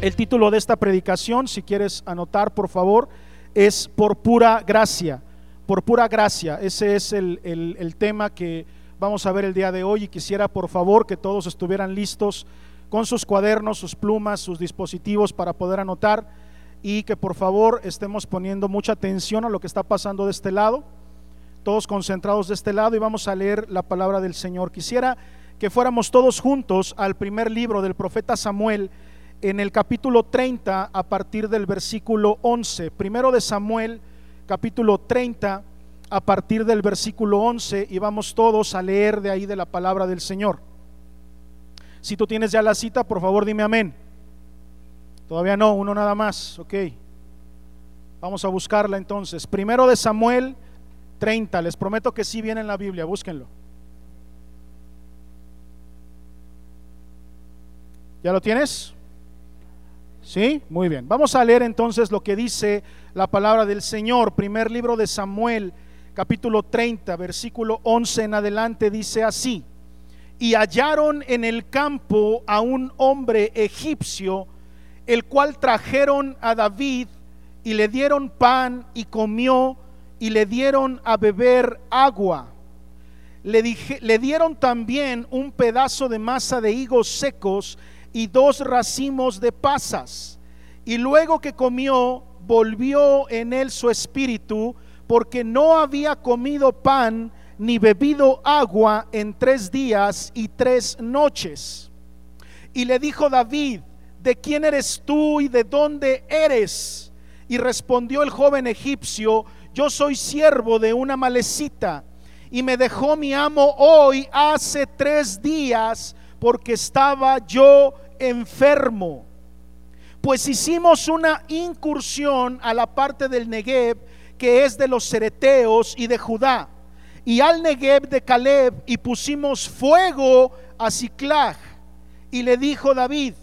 El título de esta predicación, si quieres anotar, por favor, es Por pura gracia. Por pura gracia. Ese es el, el tema que vamos a ver el día de hoy y quisiera, por favor, que todos estuvieran listos con sus cuadernos, sus plumas, sus dispositivos para poder anotar y que por favor estemos poniendo mucha atención a lo que está pasando de este lado, todos concentrados de este lado y vamos a leer la palabra del Señor. Quisiera que fuéramos todos juntos al primer libro del profeta Samuel en el capítulo 30 a partir del versículo 11. Primero de Samuel, capítulo 30 a partir del versículo 11 y vamos todos a leer de ahí de la palabra del Señor. Si tú tienes ya la cita, por favor dime amén. Todavía no, uno nada más, ok. Vamos a buscarla entonces. Primero de Samuel 30, les prometo que sí viene en la Biblia, búsquenlo. ¿Ya lo tienes? ¿Sí? Muy bien. Vamos a leer entonces lo que dice la palabra del Señor. Primer libro de Samuel, capítulo 30, versículo 11 en adelante, dice así y hallaron en el campo a un hombre egipcio, el cual trajeron a David y le dieron pan y comió y le dieron a beber agua. Le, le dieron también un pedazo de masa de higos secos y dos racimos de pasas. Y luego que comió, volvió en él su espíritu, porque no había comido pan ni bebido agua en tres días y tres noches. Y le dijo David, ¿de quién eres tú y de dónde eres? Y respondió el joven egipcio, yo soy siervo de una malecita y me dejó mi amo hoy hace tres días porque estaba yo enfermo. Pues hicimos una incursión a la parte del Negev que es de los cereteos y de Judá y al Negev de Caleb y pusimos fuego a Ciclag. Y le dijo David,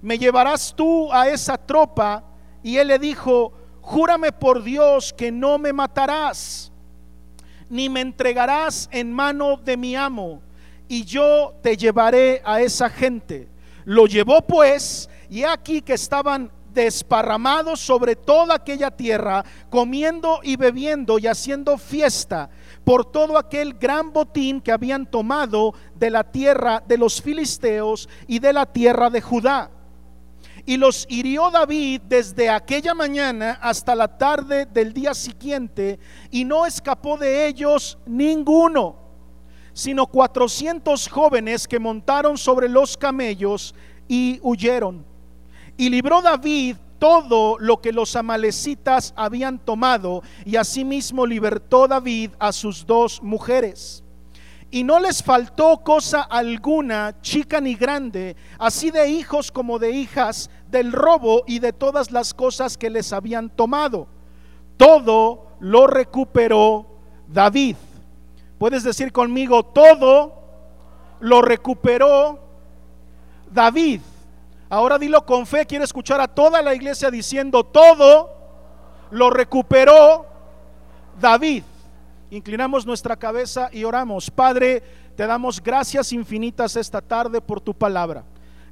¿me llevarás tú a esa tropa? Y él le dijo, júrame por Dios que no me matarás, ni me entregarás en mano de mi amo, y yo te llevaré a esa gente. Lo llevó pues, y aquí que estaban desparramados sobre toda aquella tierra, comiendo y bebiendo y haciendo fiesta por todo aquel gran botín que habían tomado de la tierra de los filisteos y de la tierra de Judá. Y los hirió David desde aquella mañana hasta la tarde del día siguiente, y no escapó de ellos ninguno, sino cuatrocientos jóvenes que montaron sobre los camellos y huyeron. Y libró David todo lo que los amalecitas habían tomado, y asimismo libertó David a sus dos mujeres. Y no les faltó cosa alguna, chica ni grande, así de hijos como de hijas, del robo y de todas las cosas que les habían tomado. Todo lo recuperó David. Puedes decir conmigo, todo lo recuperó David. Ahora dilo con fe, quiero escuchar a toda la iglesia diciendo, todo lo recuperó David. Inclinamos nuestra cabeza y oramos. Padre, te damos gracias infinitas esta tarde por tu palabra.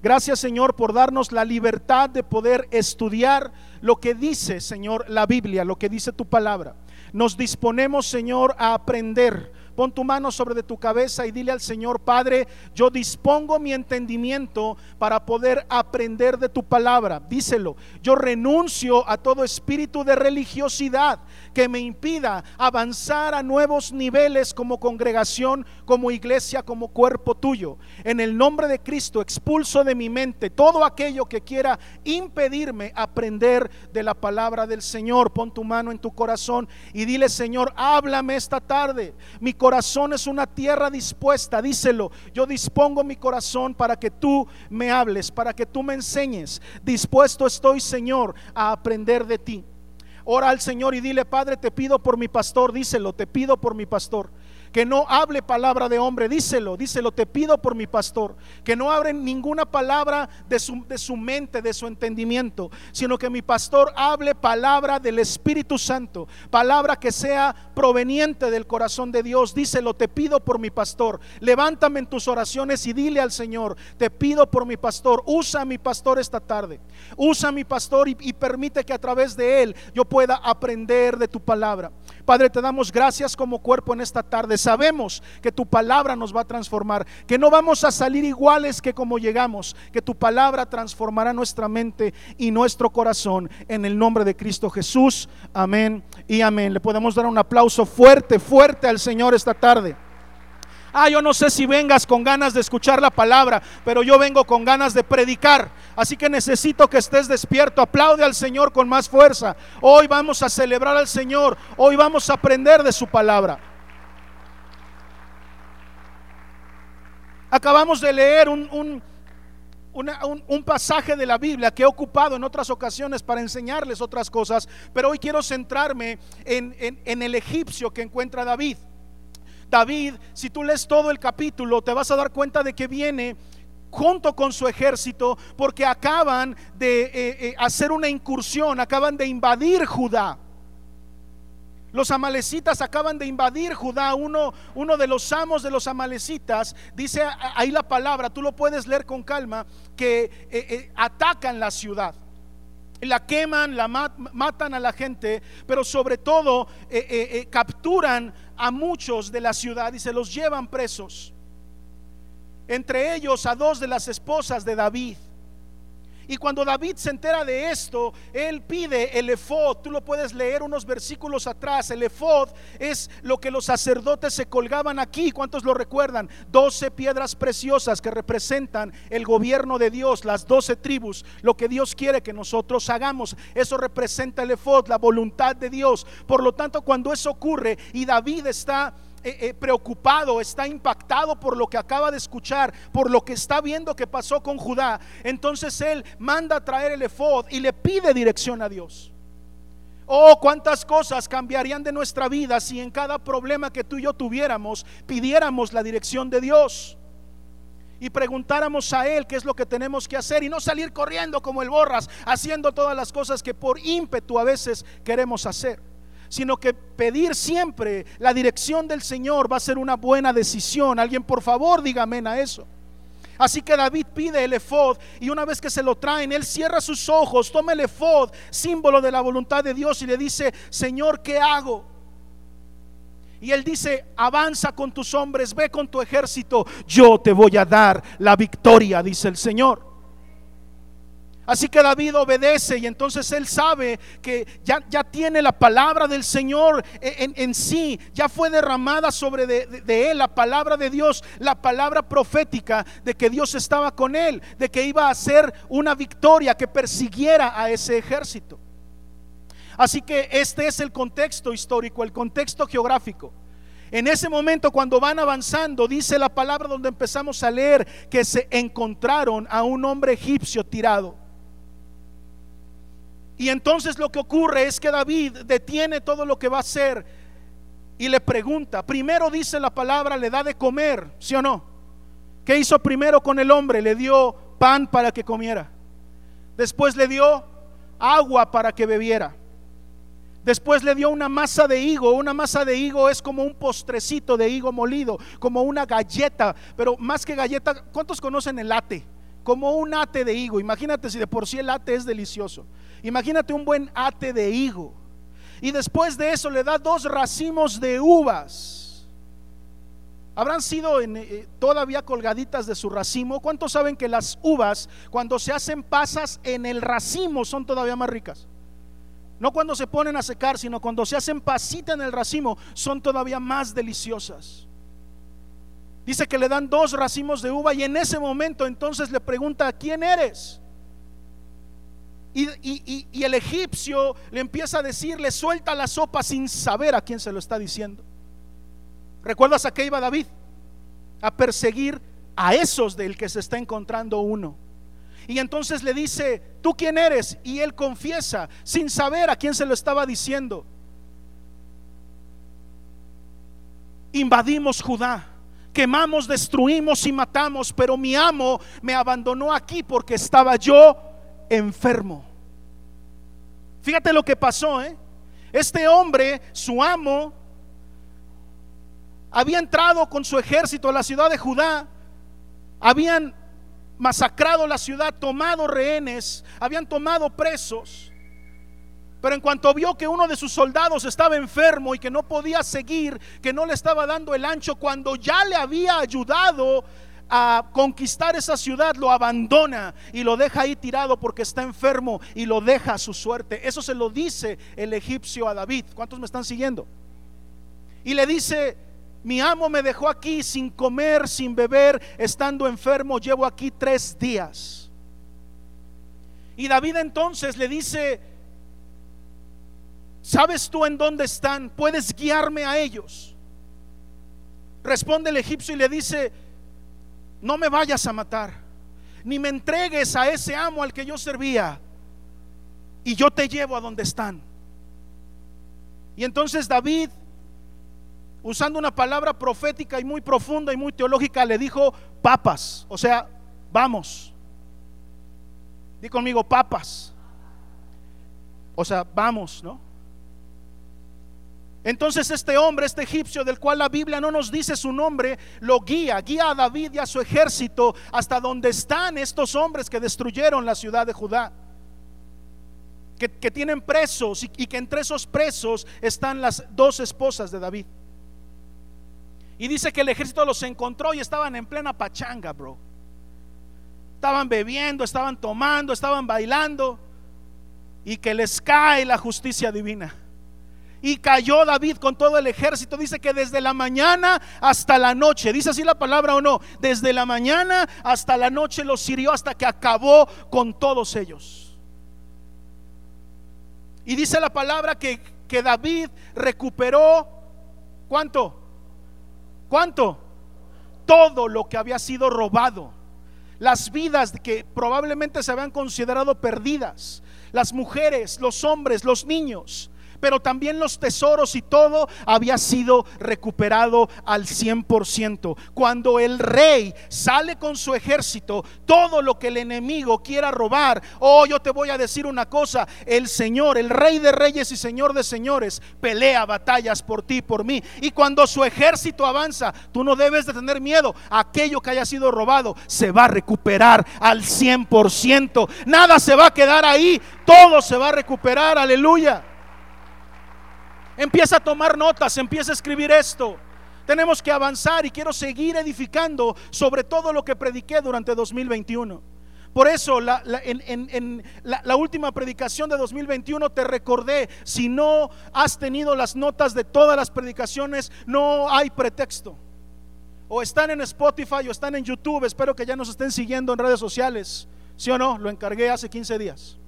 Gracias Señor por darnos la libertad de poder estudiar lo que dice Señor la Biblia, lo que dice tu palabra. Nos disponemos Señor a aprender Pon tu mano sobre de tu cabeza y dile al Señor, Padre, yo dispongo mi entendimiento para poder aprender de tu palabra. Díselo, yo renuncio a todo espíritu de religiosidad que me impida avanzar a nuevos niveles como congregación, como iglesia, como cuerpo tuyo. En el nombre de Cristo expulso de mi mente todo aquello que quiera impedirme aprender de la palabra del Señor. Pon tu mano en tu corazón y dile, Señor, háblame esta tarde. Mi corazón es una tierra dispuesta, díselo. Yo dispongo mi corazón para que tú me hables, para que tú me enseñes. Dispuesto estoy, Señor, a aprender de ti. Ora al Señor y dile, Padre, te pido por mi pastor, díselo, te pido por mi pastor. Que no hable palabra de hombre, díselo, díselo, te pido por mi pastor, que no hable ninguna palabra de su, de su mente, de su entendimiento, sino que mi pastor hable palabra del Espíritu Santo, palabra que sea proveniente del corazón de Dios, díselo, te pido por mi pastor, levántame en tus oraciones y dile al Señor, te pido por mi pastor, usa a mi pastor esta tarde, usa a mi pastor y, y permite que a través de él yo pueda aprender de tu palabra. Padre, te damos gracias como cuerpo en esta tarde. Sabemos que tu palabra nos va a transformar, que no vamos a salir iguales que como llegamos, que tu palabra transformará nuestra mente y nuestro corazón en el nombre de Cristo Jesús. Amén y amén. Le podemos dar un aplauso fuerte, fuerte al Señor esta tarde. Ah, yo no sé si vengas con ganas de escuchar la palabra, pero yo vengo con ganas de predicar. Así que necesito que estés despierto. Aplaude al Señor con más fuerza. Hoy vamos a celebrar al Señor. Hoy vamos a aprender de su palabra. Acabamos de leer un, un, un, pasaje de la Biblia que he ocupado en otras ocasiones para enseñarles otras cosas, pero hoy quiero centrarme en, en, en el egipcio que encuentra David. David, si tú lees todo el capítulo, te vas a dar cuenta de que viene junto con su ejército porque acaban de eh, eh, hacer una incursión, acaban de invadir Judá. Los amalecitas acaban de invadir Judá. Uno, uno de los amos de los amalecitas, dice ahí la palabra, tú lo puedes leer con calma, que eh, atacan la ciudad. La queman, la mat, matan a la gente, pero sobre todo eh, capturan a muchos de la ciudad y se los llevan presos. Entre ellos a dos de las esposas de David. Y cuando David se entera de esto, él pide el efod. Tú lo puedes leer unos versículos atrás. El efod es lo que los sacerdotes se colgaban aquí. ¿Cuántos lo recuerdan? Doce piedras preciosas que representan el gobierno de Dios, las doce tribus, lo que Dios quiere que nosotros hagamos. Eso representa el efod, la voluntad de Dios. Por lo tanto, cuando eso ocurre y David está eh, eh, preocupado, está impactado por lo que acaba de escuchar, por lo que está viendo que pasó con Judá, entonces él manda a traer el efod y le pide dirección a Dios. Oh, cuántas cosas cambiarían de nuestra vida si en cada problema que tú y yo tuviéramos pidiéramos la dirección de Dios y preguntáramos a Él qué es lo que tenemos que hacer y no salir corriendo como el borras, haciendo todas las cosas que por ímpetu a veces queremos hacer sino que pedir siempre la dirección del Señor va a ser una buena decisión. Alguien por favor diga amén a eso. Así que David pide el efod y una vez que se lo traen, él cierra sus ojos, toma el efod, símbolo de la voluntad de Dios y le dice, Señor, ¿qué hago? Y él dice, avanza con tus hombres, ve con tu ejército, yo te voy a dar la victoria, dice el Señor. Así que David obedece y entonces él sabe que ya, ya tiene la palabra del Señor en, en sí, ya fue derramada sobre de, de, de, él la palabra de Dios, la palabra profética de que Dios estaba con él, de que iba a hacer una victoria que persiguiera a ese ejército. Así que este es el contexto histórico, el contexto geográfico. En ese momento cuando van avanzando, dice la palabra donde empezamos a leer que se encontraron a un hombre egipcio tirado. Y entonces lo que ocurre es que David detiene todo lo que va a hacer y le pregunta, primero dice la palabra, le da de comer, ¿sí o no? ¿Qué hizo primero con el hombre? Le dio pan para que comiera. Después le dio agua para que bebiera. Después le dio una masa de higo. Una masa de higo es como un postrecito de higo molido, como una galleta, pero más que galleta, ¿cuántos conocen el ate? Como un ate de higo. Imagínate si de por sí el ate es delicioso. Imagínate un buen ate de higo. Y después de eso le da dos racimos de uvas. Habrán sido eh, todavía colgaditas de su racimo. ¿Cuántos saben que las uvas, cuando se hacen pasas en el racimo, son todavía más ricas? No cuando se ponen a secar, sino cuando se hacen pasita en el racimo, son todavía más deliciosas. Dice que le dan dos racimos de uva y en ese momento entonces le pregunta, ¿quién eres? Y, el egipcio le empieza a decir, le suelta la sopa sin saber a quién se lo está diciendo. ¿Recuerdas a qué iba David? A perseguir a esos del que se está encontrando uno. Y entonces le dice, ¿tú quién eres? Y él confiesa sin saber a quién se lo estaba diciendo. invadimos Judá, quemamos, destruimos y matamos, pero mi amo me abandonó aquí porque estaba yo enfermo. Fíjate lo que pasó, ¿eh? Este hombre, su amo, había entrado con su ejército a la ciudad de Judá, habían masacrado la ciudad, tomado rehenes, habían tomado presos. Pero en cuanto vio que uno de sus soldados estaba enfermo y que no podía seguir, que no le estaba dando el ancho, cuando ya le había ayudado a conquistar esa ciudad, lo abandona y lo deja ahí tirado porque está enfermo y lo deja a su suerte. Eso se lo dice el egipcio a David. ¿Cuántos me están siguiendo? Y le dice, mi amo me dejó aquí sin comer, sin beber, estando enfermo, llevo aquí tres días. Y David entonces le dice, ¿Sabes tú en dónde están? ¿Puedes guiarme a ellos? Responde el egipcio y le dice, no me vayas a matar, ni me entregues a ese amo al que yo servía, y yo te llevo a donde están. Y entonces David, usando una palabra profética y muy profunda y muy teológica, le dijo, papas, o sea, vamos. Di conmigo, papas. O sea, vamos, ¿no? Entonces este hombre, este egipcio del cual la Biblia no nos dice su nombre, lo guía, guía a David y a su ejército hasta donde están estos hombres que destruyeron la ciudad de Judá. Que, tienen presos y, y que entre esos presos están las dos esposas de David. Y dice que el ejército los encontró y estaban en plena pachanga, bro. Estaban bebiendo, estaban tomando, estaban bailando y que les cae la justicia divina. Y cayó David con todo el ejército. Dice que desde la mañana hasta la noche, dice así la palabra o no, desde la mañana hasta la noche los hirió hasta que acabó con todos ellos. Y dice la palabra que, que David recuperó, ¿cuánto? ¿Cuánto? Todo lo que había sido robado. Las vidas que probablemente se habían considerado perdidas. Las mujeres, los hombres, los niños pero también los tesoros y todo había sido recuperado al 100%. Cuando el rey sale con su ejército, todo lo que el enemigo quiera robar, oh, yo te voy a decir una cosa, el Señor, el rey de reyes y señor de señores, pelea batallas por ti, por mí. Y cuando su ejército avanza, tú no debes de tener miedo, aquello que haya sido robado se va a recuperar al 100%. Nada se va a quedar ahí, todo se va a recuperar, aleluya. Empieza a tomar notas, empieza a escribir esto. Tenemos que avanzar y quiero seguir edificando sobre todo lo que prediqué durante 2021. Por eso en, la, última predicación de 2021 te recordé, si no has tenido las notas de todas las predicaciones, no hay pretexto. O están en Spotify o están en YouTube, espero que ya nos estén siguiendo en redes sociales. ¿Sí o no? Lo encargué hace 15 días.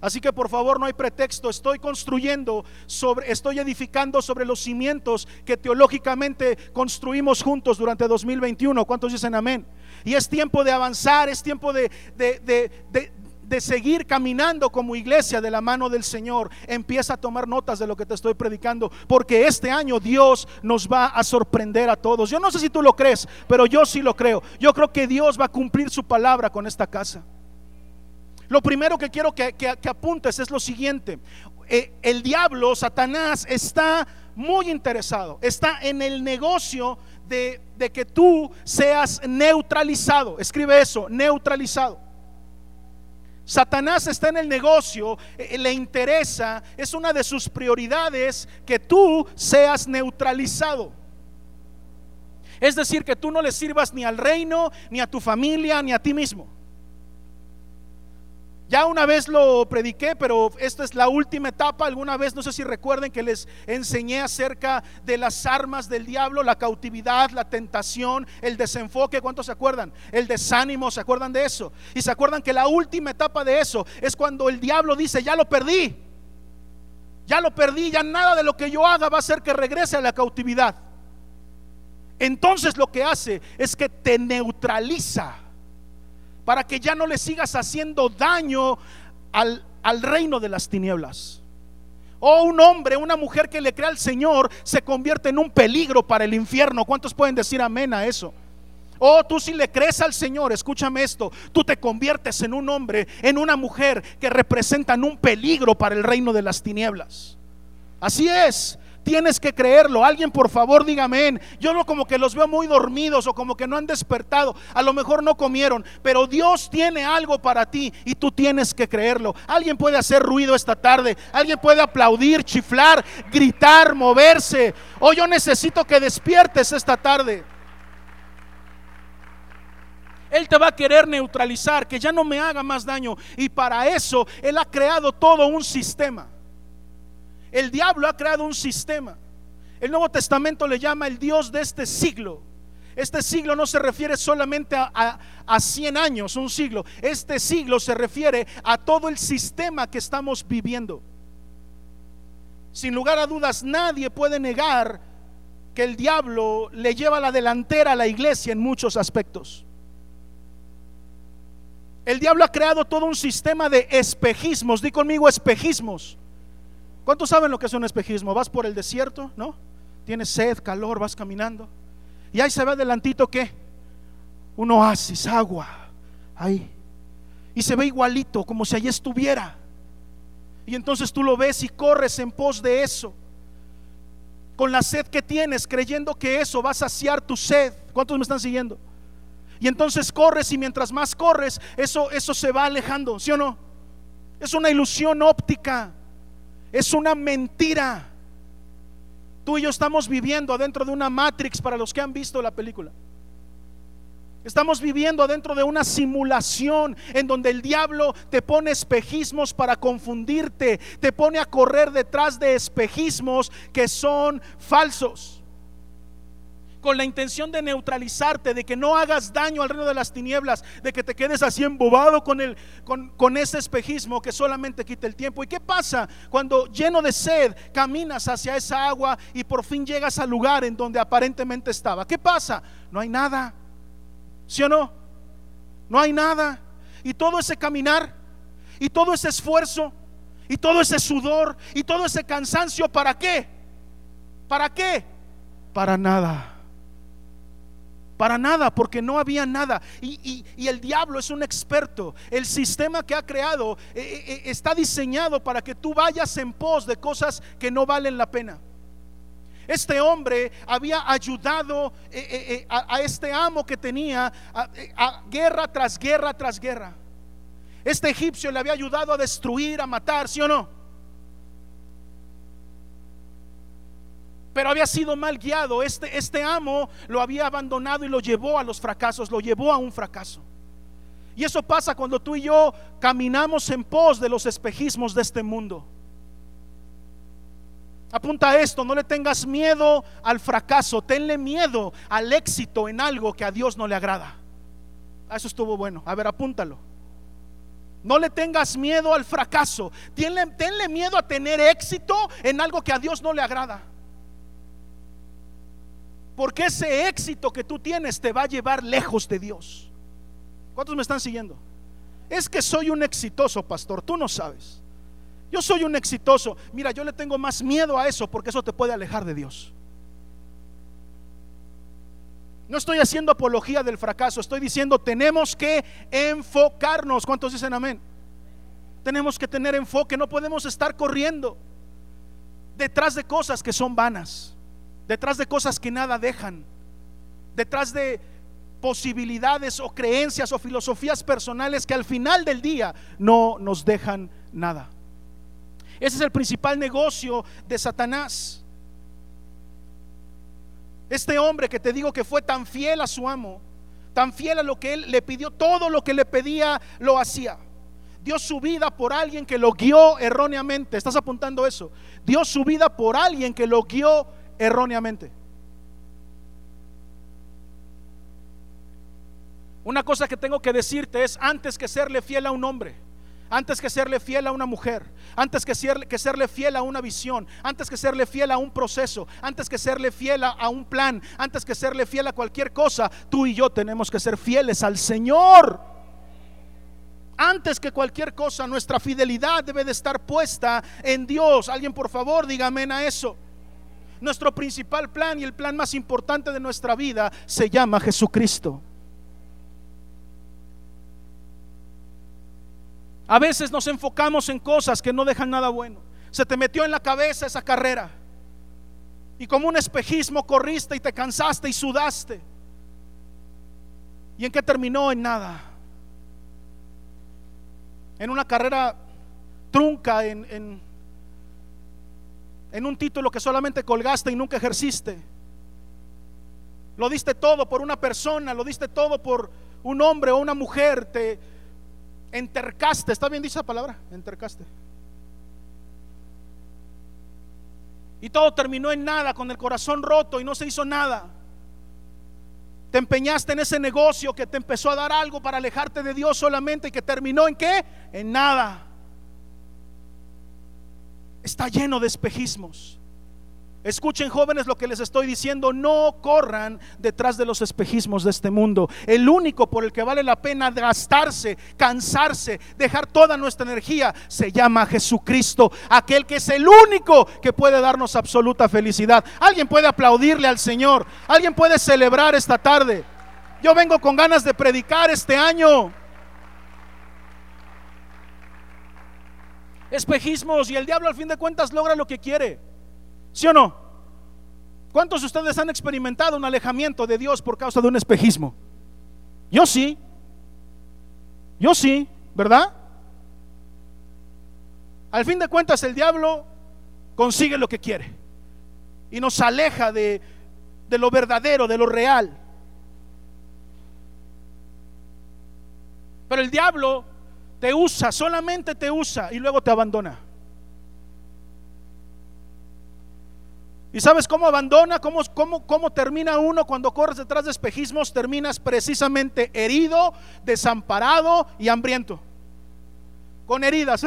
Así que por favor no hay pretexto, estoy construyendo sobre, estoy edificando sobre los cimientos que teológicamente construimos juntos durante 2021. ¿Cuántos dicen amén? Y es tiempo de avanzar, es tiempo de, de seguir caminando como iglesia de la mano del Señor. Empieza a tomar notas de lo que te estoy predicando, porque este año Dios nos va a sorprender a todos. Yo no sé si tú lo crees, pero yo sí lo creo. Yo creo que Dios va a cumplir su palabra con esta casa. Lo primero que quiero que, apuntes es lo siguiente. Eh, el diablo, Satanás, está muy interesado, está en el negocio de, de que tú seas neutralizado. Escribe eso, neutralizado. Satanás está en el negocio, eh, le interesa, es una de sus prioridades que tú seas neutralizado. Es decir, que tú no le sirvas ni al reino, ni a tu familia, ni a ti mismo. Ya una vez lo prediqué, pero esta es la última etapa. Alguna vez, no sé si recuerden que les enseñé acerca de las armas del diablo, la cautividad, la tentación, el desenfoque. ¿Cuántos se acuerdan? El desánimo, ¿se acuerdan de eso? Y se acuerdan que la última etapa de eso es cuando el diablo dice, ya lo perdí. Ya lo perdí, ya nada de lo que yo haga va a hacer que regrese a la cautividad. Entonces lo que hace es que te neutraliza para que ya no le sigas haciendo daño al, reino de las tinieblas. O un hombre, una mujer que le crea al Señor se convierte en un peligro para el infierno. ¿Cuántos pueden decir amén a eso? O tú si le crees al Señor, escúchame esto, tú te conviertes en un hombre, en una mujer que representan un peligro para el reino de las tinieblas. Así es. Tienes que creerlo. Alguien por favor dígame. Yo no como que los veo muy dormidos o como que no han despertado. A lo mejor no comieron. Pero Dios tiene algo para ti y tú tienes que creerlo. Alguien puede hacer ruido esta tarde. Alguien puede aplaudir, chiflar, gritar, moverse. O yo necesito que despiertes esta tarde. Él te va a querer neutralizar, que ya no me haga más daño. Y para eso Él ha creado todo un sistema. El diablo ha creado un sistema. El Nuevo Testamento le llama el Dios de este siglo. Este siglo no se refiere solamente a, a, 100 años, un siglo. Este siglo se refiere a todo el sistema que estamos viviendo. Sin lugar a dudas, nadie puede negar que el diablo le lleva la delantera a la iglesia en muchos aspectos. El diablo ha creado todo un sistema de espejismos. Di conmigo espejismos. ¿Cuántos saben lo que es un espejismo? Vas por el desierto, ¿no? Tienes sed, calor, vas caminando. Y ahí se ve adelantito ¿qué? Un oasis, agua. Ahí. Y se ve igualito, como si allí estuviera. Y entonces tú lo ves y corres en pos de eso. Con la sed que tienes, creyendo que eso va a saciar tu sed. ¿Cuántos me están siguiendo? Y entonces corres y mientras más corres, eso, eso se va alejando, ¿sí o no? Es una ilusión óptica. Es una mentira. Tú y yo estamos viviendo adentro de una Matrix para los que han visto la película. Estamos viviendo adentro de una simulación en donde el diablo te pone espejismos para confundirte, te pone a correr detrás de espejismos que son falsos con la intención de neutralizarte, de que no hagas daño al reino de las tinieblas, de que te quedes así embobado con, el, con, con ese espejismo que solamente quita el tiempo. ¿Y qué pasa cuando lleno de sed caminas hacia esa agua y por fin llegas al lugar en donde aparentemente estaba? ¿Qué pasa? No hay nada. ¿Sí o no? No hay nada. Y todo ese caminar, y todo ese esfuerzo, y todo ese sudor, y todo ese cansancio, ¿para qué? ¿Para qué? Para nada. Para nada, porque no había nada. Y, el diablo es un experto. El sistema que ha creado eh, eh, eh, está diseñado para que tú vayas en pos de cosas que no valen la pena. Este hombre había ayudado a, este amo que tenía a guerra tras guerra tras guerra. Este egipcio le había ayudado a destruir, a matar, ¿sí o no? Pero había sido mal guiado. Este, este amo lo había abandonado y lo llevó a los fracasos, lo llevó a un fracaso. Y eso pasa cuando tú y yo caminamos en pos de los espejismos de este mundo. Apunta esto, no le tengas miedo al fracaso, tenle miedo al éxito en algo que a Dios no le agrada. Eso estuvo bueno. A ver, apúntalo. No le tengas miedo al fracaso. Tenle, tenle miedo a tener éxito en algo que a Dios no le agrada. Porque ese éxito que tú tienes te va a llevar lejos de Dios. ¿Cuántos me están siguiendo? Es que soy un exitoso pastor, tú no sabes. Yo soy un exitoso. Mira, yo le tengo más miedo a eso porque eso te puede alejar de Dios. No estoy haciendo apología del fracaso, estoy diciendo tenemos que enfocarnos. ¿Cuántos dicen amén? Tenemos que tener enfoque, no podemos estar corriendo detrás de cosas que son vanas detrás de cosas que nada dejan, detrás de posibilidades o creencias o filosofías personales que al final del día no nos dejan nada. Ese es el principal negocio de Satanás. Este hombre que te digo que fue tan fiel a su amo, tan fiel a lo que él le pidió, todo lo que le pedía lo hacía. Dio su vida por alguien que lo guió erróneamente. ¿Estás apuntando eso? Dio su vida por alguien que lo guió erróneamente. Una cosa que tengo que decirte es antes que serle fiel a un hombre, antes que serle fiel a una mujer, antes que serle, que serle fiel a una visión, antes que serle fiel a un proceso, antes que serle fiel a, un plan, antes que serle fiel a cualquier cosa, tú y yo tenemos que ser fieles al Señor. Antes que cualquier cosa, nuestra fidelidad debe de estar puesta en Dios. Alguien por favor, diga amén a eso. Nuestro principal plan y el plan más importante de nuestra vida se llama Jesucristo. A veces nos enfocamos en cosas que no dejan nada bueno. Se te metió en la cabeza esa carrera. Y como un espejismo corriste y te cansaste y sudaste. ¿Y en qué terminó? En nada. En una carrera trunca, en, en, en un título que solamente colgaste y nunca ejerciste. Lo diste todo por una persona, lo diste todo por un hombre o una mujer, te entercaste, ¿está bien dicha palabra? Entercaste. Y todo terminó en nada, con el corazón roto y no se hizo nada. Te empeñaste en ese negocio que te empezó a dar algo para alejarte de Dios solamente y que terminó en qué? En nada. Está lleno de espejismos. Escuchen jóvenes lo que les estoy diciendo, no corran detrás de los espejismos de este mundo. El único por el que vale la pena gastarse, cansarse, dejar toda nuestra energía, se llama Jesucristo, aquel que es el único que puede darnos absoluta felicidad. Alguien puede aplaudirle al Señor, alguien puede celebrar esta tarde. Yo vengo con ganas de predicar este año. Espejismos y el diablo al fin de cuentas logra lo que quiere. ¿Sí o no? ¿Cuántos de ustedes han experimentado un alejamiento de Dios por causa de un espejismo? Yo sí. Yo sí, ¿verdad? Al fin de cuentas el diablo consigue lo que quiere y nos aleja de, de lo verdadero, de lo real. Pero el diablo te usa, solamente te usa y luego te abandona. ¿Y sabes cómo abandona? ¿Cómo, cómo, cómo termina uno cuando corres detrás de espejismos? Terminas precisamente herido, desamparado y hambriento. Con heridas.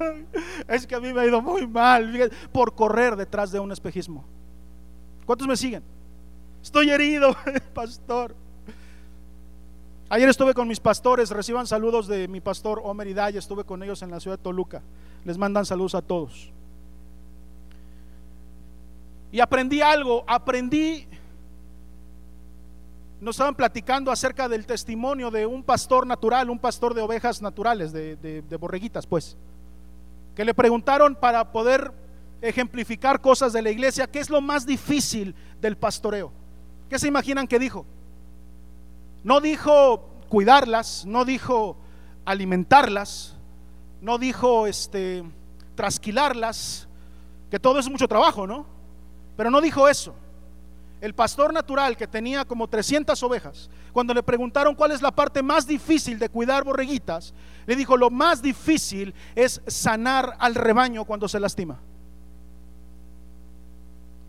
es que a mí me ha ido muy mal por correr detrás de un espejismo. ¿Cuántos me siguen? Estoy herido, pastor. Ayer estuve con mis pastores, reciban saludos de mi pastor Omer y estuve con ellos en la ciudad de Toluca. Les mandan saludos a todos. Y aprendí algo, aprendí, nos estaban platicando acerca del testimonio de un pastor natural, un pastor de ovejas naturales, de, de borreguitas, pues, que le preguntaron para poder ejemplificar cosas de la iglesia, ¿qué es lo más difícil del pastoreo? ¿Qué se imaginan que dijo? No dijo cuidarlas, no dijo alimentarlas, no dijo este trasquilarlas, que todo es mucho trabajo, ¿no? Pero no dijo eso. El pastor natural que tenía como 300 ovejas, cuando le preguntaron cuál es la parte más difícil de cuidar borreguitas, le dijo, lo más difícil es sanar al rebaño cuando se lastima.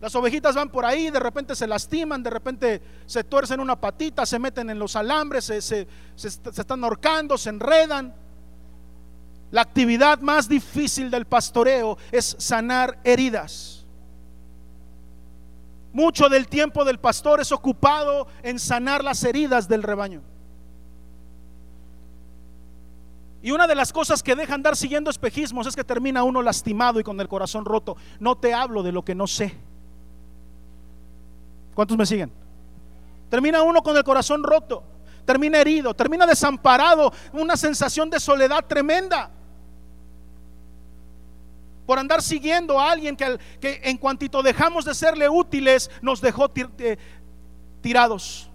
Las ovejitas van por ahí, de repente se lastiman, de repente se tuercen una patita, se meten en los alambres, se, se están ahorcando, se enredan. La actividad más difícil del pastoreo es sanar heridas. Mucho del tiempo del pastor es ocupado en sanar las heridas del rebaño. Y una de las cosas que deja andar siguiendo espejismos es que termina uno lastimado y con el corazón roto. No te hablo de lo que no sé. ¿Cuántos me siguen? Termina uno con el corazón roto, termina herido, termina desamparado, una sensación de soledad tremenda por andar siguiendo a alguien que, que en cuantito dejamos de serle útiles, nos dejó eh, tirados,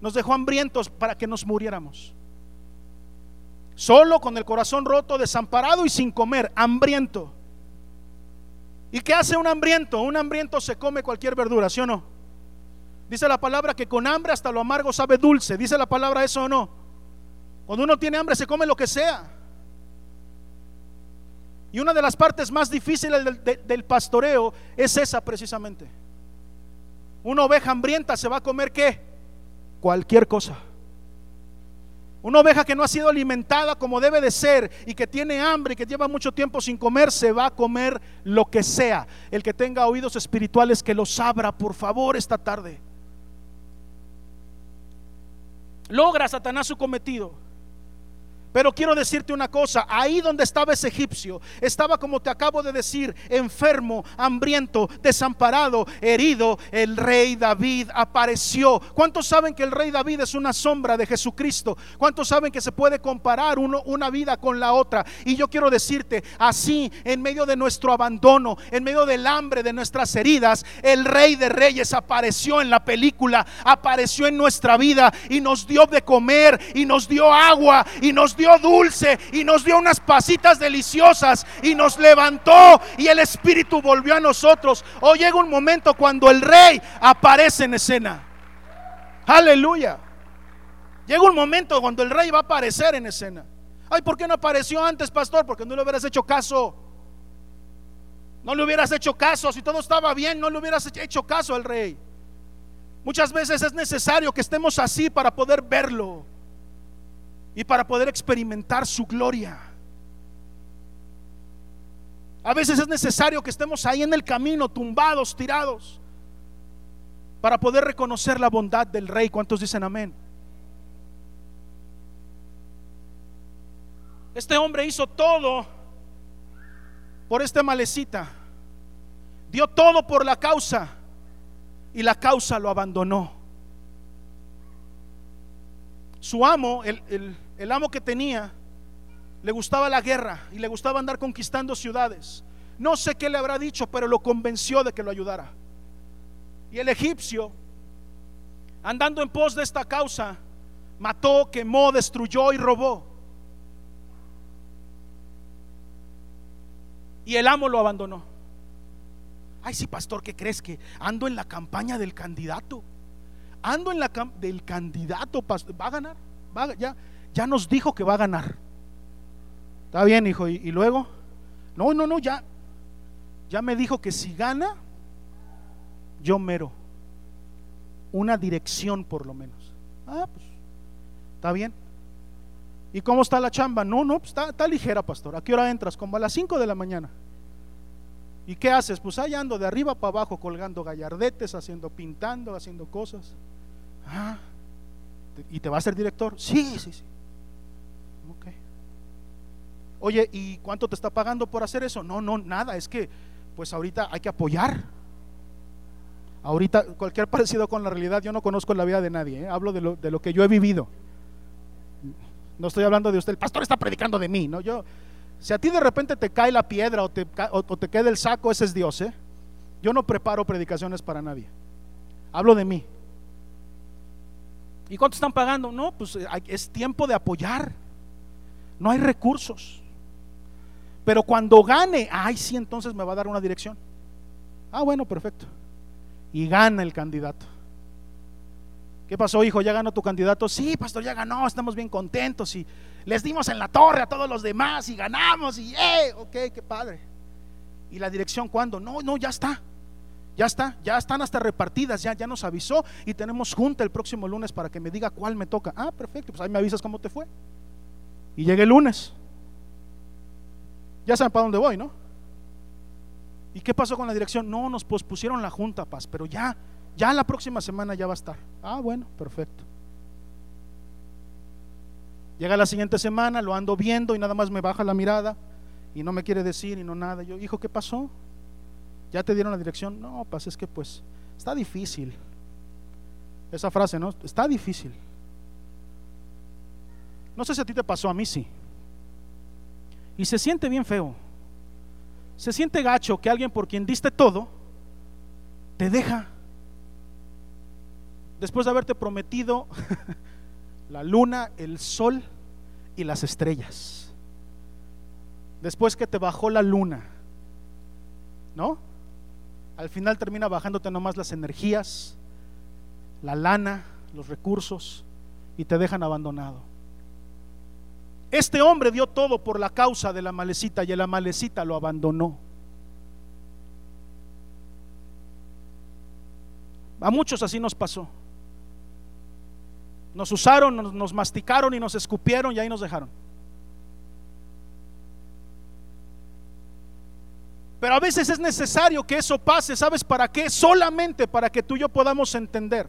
nos dejó hambrientos para que nos muriéramos. Solo con el corazón roto, desamparado y sin comer, hambriento. ¿Y qué hace un hambriento? Un hambriento se come cualquier verdura, ¿sí o no? Dice la palabra que con hambre hasta lo amargo sabe dulce. Dice la palabra eso o no. Cuando uno tiene hambre se come lo que sea. Y una de las partes más difíciles del, pastoreo es esa precisamente. Una oveja hambrienta se va a comer qué? Cualquier cosa. Una oveja que no ha sido alimentada como debe de ser y que tiene hambre y que lleva mucho tiempo sin comer, se va a comer lo que sea. El que tenga oídos espirituales que los abra, por favor, esta tarde. Logra Satanás su cometido Pero quiero decirte una cosa, ahí donde estaba ese egipcio, estaba como te acabo de decir, enfermo, hambriento, desamparado, herido, el rey David apareció. ¿Cuántos saben que el rey David es una sombra de Jesucristo? ¿Cuántos saben que se puede comparar uno, una vida con la otra? Y yo quiero decirte, así, en medio de nuestro abandono, en medio del hambre, de nuestras heridas, el rey de reyes apareció en la película, apareció en nuestra vida y nos dio de comer y nos dio agua y nos dio dulce y nos dio unas pasitas deliciosas y nos levantó y el Espíritu volvió a nosotros. Hoy llega un momento cuando el rey aparece en escena. Aleluya. Llega un momento cuando el rey va a aparecer en escena. Ay, ¿por qué no apareció antes, pastor? Porque no le hubieras hecho caso. No le hubieras hecho caso. Si todo estaba bien, no le hubieras hecho caso al rey. Muchas veces es necesario que estemos así para poder verlo y para poder experimentar su gloria. A veces es necesario que estemos ahí en el camino, tumbados, tirados, para poder reconocer la bondad del Rey. ¿Cuántos dicen amén? Este hombre hizo todo por este malecita. Dio todo por la causa y la causa lo abandonó. Su amo, el, el, el amo que tenía le gustaba la guerra y le gustaba andar conquistando ciudades. No sé qué le habrá dicho, pero lo convenció de que lo ayudara. Y el egipcio, andando en pos de esta causa, mató, quemó, destruyó y robó. Y el amo lo abandonó. Ay, sí, pastor, ¿qué crees que ando en la campaña del candidato? Ando en la del candidato, va a ganar, va, ya ya nos dijo que va a ganar. Está bien, hijo. ¿Y, luego? No, no, no, ya. Ya me dijo que si gana, yo mero. Una dirección por lo menos. Ah, pues, está bien. ¿Y cómo está la chamba? No, no, pues está, está ligera, pastor. ¿A qué hora entras? Como a las 5 de la mañana. ¿Y qué haces? Pues allá ando de arriba para abajo colgando gallardetes, haciendo, pintando, haciendo cosas. Ah, ¿y te va a ser director? Sí, sí, sí. Oye, ¿y cuánto te está pagando por hacer eso? No, no, nada, es que pues ahorita hay que apoyar. Ahorita cualquier parecido con la realidad, yo no conozco la vida de nadie, ¿eh? hablo de lo, de lo que yo he vivido. No estoy hablando de usted, el pastor está predicando de mí, ¿no? Yo, si a ti de repente te cae la piedra o te, o, te queda el saco, ese es Dios, ¿eh? Yo no preparo predicaciones para nadie. Hablo de mí. ¿Y cuánto están pagando? No, pues eh, es tiempo de apoyar. No hay recursos. Pero cuando gane, ay, sí, entonces me va a dar una dirección. Ah, bueno, perfecto. Y gana el candidato. ¿Qué pasó, hijo? ¿Ya ganó tu candidato? Sí, pastor, ya ganó, estamos bien contentos y les dimos en la torre a todos los demás y ganamos y, eh, ok, qué padre. ¿Y la dirección cuándo? No, no, ya está. Ya está, ya están hasta repartidas, ya, ya nos avisó y tenemos junta el próximo lunes para que me diga cuál me toca. Ah, perfecto, pues ahí me avisas cómo te fue. Y llegué el lunes. Ya saben para dónde voy, ¿no? ¿Y qué pasó con la dirección? No, nos pospusieron la junta, paz, pero ya, ya la próxima semana ya va a estar. Ah, bueno, perfecto. Llega la siguiente semana, lo ando viendo y nada más me baja la mirada y no me quiere decir y no nada. Yo, hijo, ¿qué pasó? ¿Ya te dieron la dirección? No, paz, es que pues está difícil. Esa frase, ¿no? Está difícil. No sé si a ti te pasó, a mí sí. Y se siente bien feo. Se siente gacho que alguien por quien diste todo te deja. Después de haberte prometido la luna, el sol y las estrellas. Después que te bajó la luna, ¿no? Al final termina bajándote nomás las energías, la lana, los recursos y te dejan abandonado. Este hombre dio todo por la causa de la malecita y la malecita lo abandonó. A muchos así nos pasó. Nos usaron, nos, nos, masticaron y nos escupieron y ahí nos dejaron. Pero a veces es necesario que eso pase, ¿sabes para qué? Solamente para que tú y yo podamos entender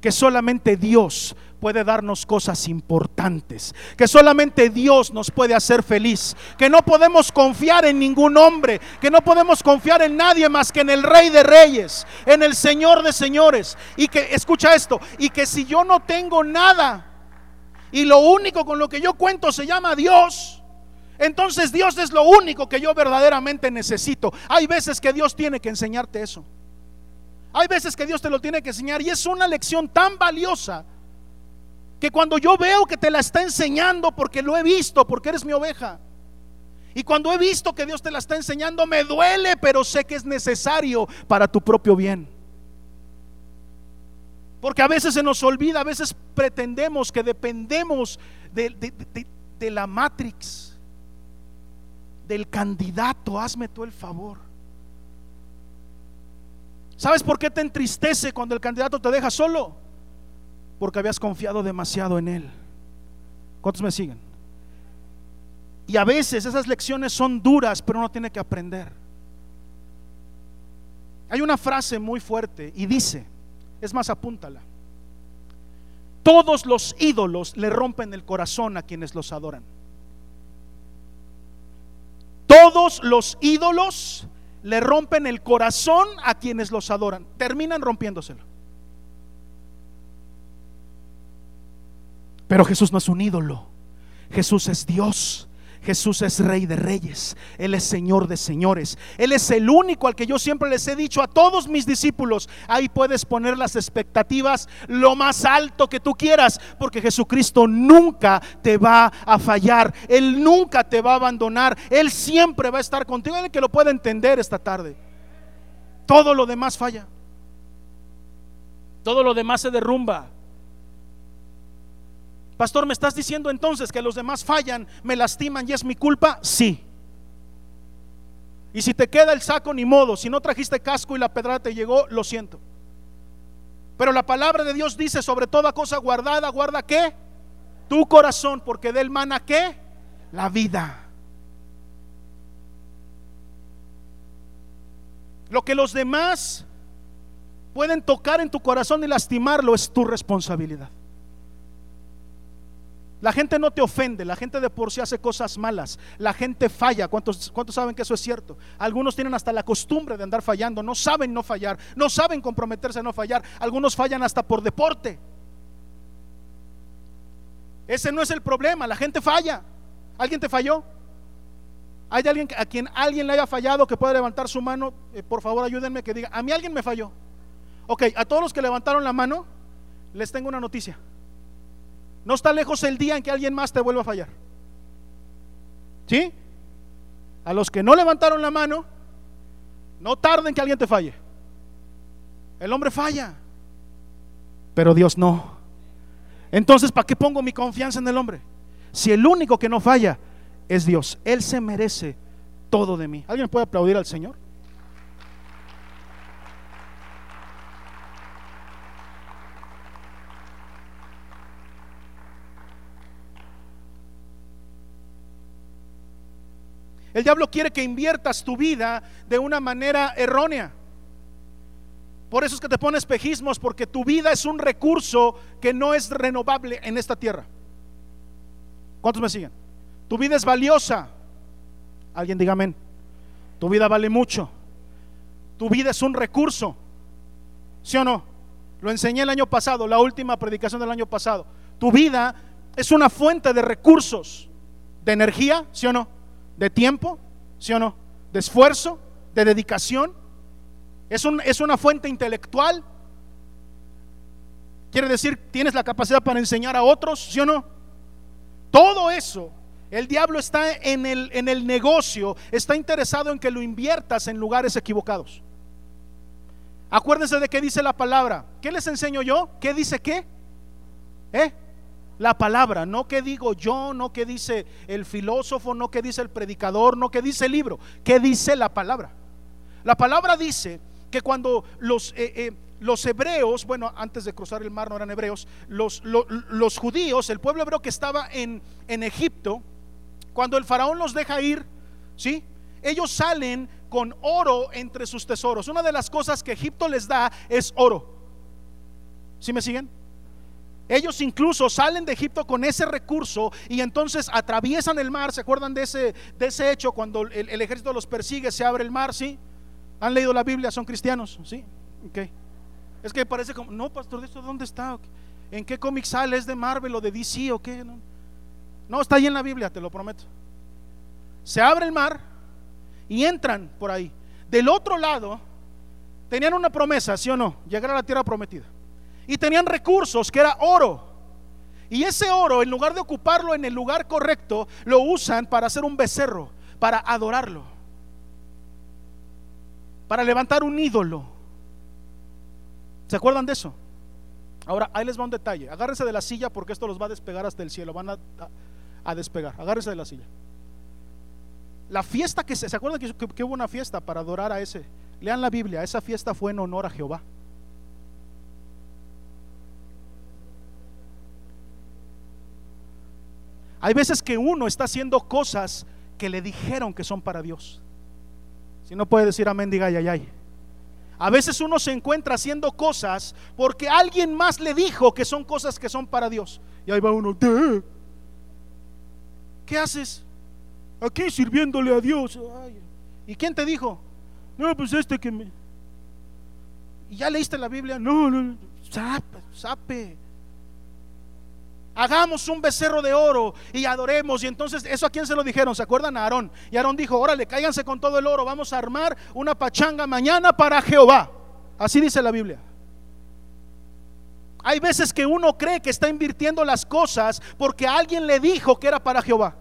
que solamente Dios puede darnos cosas importantes, que solamente Dios nos puede hacer feliz, que no podemos confiar en ningún hombre, que no podemos confiar en nadie más que en el Rey de Reyes, en el Señor de Señores. Y que, escucha esto, y que si yo no tengo nada y lo único con lo que yo cuento se llama Dios, entonces Dios es lo único que yo verdaderamente necesito. Hay veces que Dios tiene que enseñarte eso. Hay veces que Dios te lo tiene que enseñar y es una lección tan valiosa que cuando yo veo que te la está enseñando porque lo he visto, porque eres mi oveja, y cuando he visto que Dios te la está enseñando, me duele, pero sé que es necesario para tu propio bien. Porque a veces se nos olvida, a veces pretendemos que dependemos de, de la Matrix, del candidato, hazme tú el favor. ¿Sabes por qué te entristece cuando el candidato te deja solo? Porque habías confiado demasiado en él. ¿Cuántos me siguen? Y a veces esas lecciones son duras, pero uno tiene que aprender. Hay una frase muy fuerte y dice, es más, apúntala. Todos los ídolos le rompen el corazón a quienes los adoran. Todos los ídolos le rompen el corazón a quienes los adoran. Terminan rompiéndoselo. Pero Jesús no es un ídolo. Jesús es Dios. Jesús es rey de reyes, Él es Señor de señores, Él es el único al que yo siempre les he dicho a todos mis discípulos, ahí puedes poner las expectativas lo más alto que tú quieras, porque Jesucristo nunca te va a fallar, Él nunca te va a abandonar, Él siempre va a estar contigo, Él que lo puede entender esta tarde. Todo lo demás falla, todo lo demás se derrumba. Pastor, ¿me estás diciendo entonces que los demás fallan, me lastiman y es mi culpa? Sí. Y si te queda el saco, ni modo. Si no trajiste casco y la pedrada te llegó, lo siento. Pero la palabra de Dios dice, sobre toda cosa guardada, guarda qué? Tu corazón, porque del mana qué? La vida. Lo que los demás pueden tocar en tu corazón y lastimarlo es tu responsabilidad. La gente no te ofende, la gente de por sí hace cosas malas, la gente falla. ¿Cuántos, ¿Cuántos, saben que eso es cierto? Algunos tienen hasta la costumbre de andar fallando, no saben no fallar, no saben comprometerse a no fallar. Algunos fallan hasta por deporte. Ese no es el problema, la gente falla. ¿Alguien te falló? ¿Hay alguien a quien alguien le haya fallado que pueda levantar su mano? Eh, por favor, ayúdenme que diga, a mí alguien me falló. Ok, a todos los que levantaron la mano, les tengo una noticia. No está lejos el día en que alguien más te vuelva a fallar. ¿Sí? A los que no levantaron la mano, no tarden que alguien te falle. El hombre falla, pero Dios no. Entonces, ¿para qué pongo mi confianza en el hombre? Si el único que no falla es Dios, Él se merece todo de mí. ¿Alguien puede aplaudir al Señor? El diablo quiere que inviertas tu vida de una manera errónea. Por eso es que te pones espejismos, porque tu vida es un recurso que no es renovable en esta tierra. ¿Cuántos me siguen? Tu vida es valiosa. Alguien diga amén. Tu vida vale mucho. Tu vida es un recurso. ¿Sí o no? Lo enseñé el año pasado, la última predicación del año pasado. Tu vida es una fuente de recursos, de energía, ¿sí o no? De tiempo, ¿sí o no? De esfuerzo, de dedicación. Es, un, es una fuente intelectual. Quiere decir, tienes la capacidad para enseñar a otros, ¿sí o no? Todo eso, el diablo está en el, en el negocio, está interesado en que lo inviertas en lugares equivocados. Acuérdense de qué dice la palabra. ¿Qué les enseño yo? ¿Qué dice qué? ¿Eh? La palabra, no que digo yo, no que dice el filósofo, no que dice el predicador, no que dice el libro, que dice la palabra. La palabra dice que cuando los, eh, eh, los hebreos, bueno, antes de cruzar el mar no eran hebreos, los, los judíos, el pueblo hebreo que estaba en, en Egipto, cuando el faraón los deja ir, ¿sí? Ellos salen con oro entre sus tesoros. Una de las cosas que Egipto les da es oro. ¿Sí me siguen? Ellos incluso salen de Egipto con ese recurso y entonces atraviesan el mar. ¿Se acuerdan de ese, de ese hecho cuando el, ejército los persigue, se abre el mar? ¿Sí? ¿Han leído la Biblia? ¿Son cristianos? ¿Sí? Ok. Es que parece como, no, pastor, ¿de esto dónde está? ¿En qué cómic sale? ¿Es de Marvel o de DC o qué? No, no está ahí en la Biblia, te lo prometo. Se abre el mar y entran por ahí. Del otro lado, tenían una promesa, ¿sí o no? Llegar a la tierra prometida y tenían recursos que era oro. Y ese oro, en lugar de ocuparlo en el lugar correcto, lo usan para hacer un becerro, para adorarlo, para levantar un ídolo. ¿Se acuerdan de eso? Ahora, ahí les va un detalle. Agárrense de la silla porque esto los va a despegar hasta el cielo. Van a, despegar. Agárrense de la silla. La fiesta que se, ¿se acuerdan que hubo una fiesta para adorar a ese? Lean la Biblia. Esa fiesta fue en honor a Jehová. Hay veces que uno está haciendo cosas que le dijeron que son para Dios. Si no puede decir amén, diga ay, ay. A veces uno se encuentra haciendo cosas porque alguien más le dijo que son cosas que son para Dios. Y ahí va uno, ¿qué haces? Aquí sirviéndole a Dios. ¿Y quién te dijo? No, pues este que me... ¿Y ya leíste la Biblia? No, no, sape, sape hagamos un becerro de oro y adoremos. Y entonces, ¿eso a quién se lo dijeron? ¿Se acuerdan? A Aarón. Y Aarón dijo, órale, cáiganse con todo el oro, vamos a armar una pachanga mañana para Jehová. Así dice la Biblia. Hay veces que uno cree que está invirtiendo las cosas porque alguien le dijo que era para Jehová.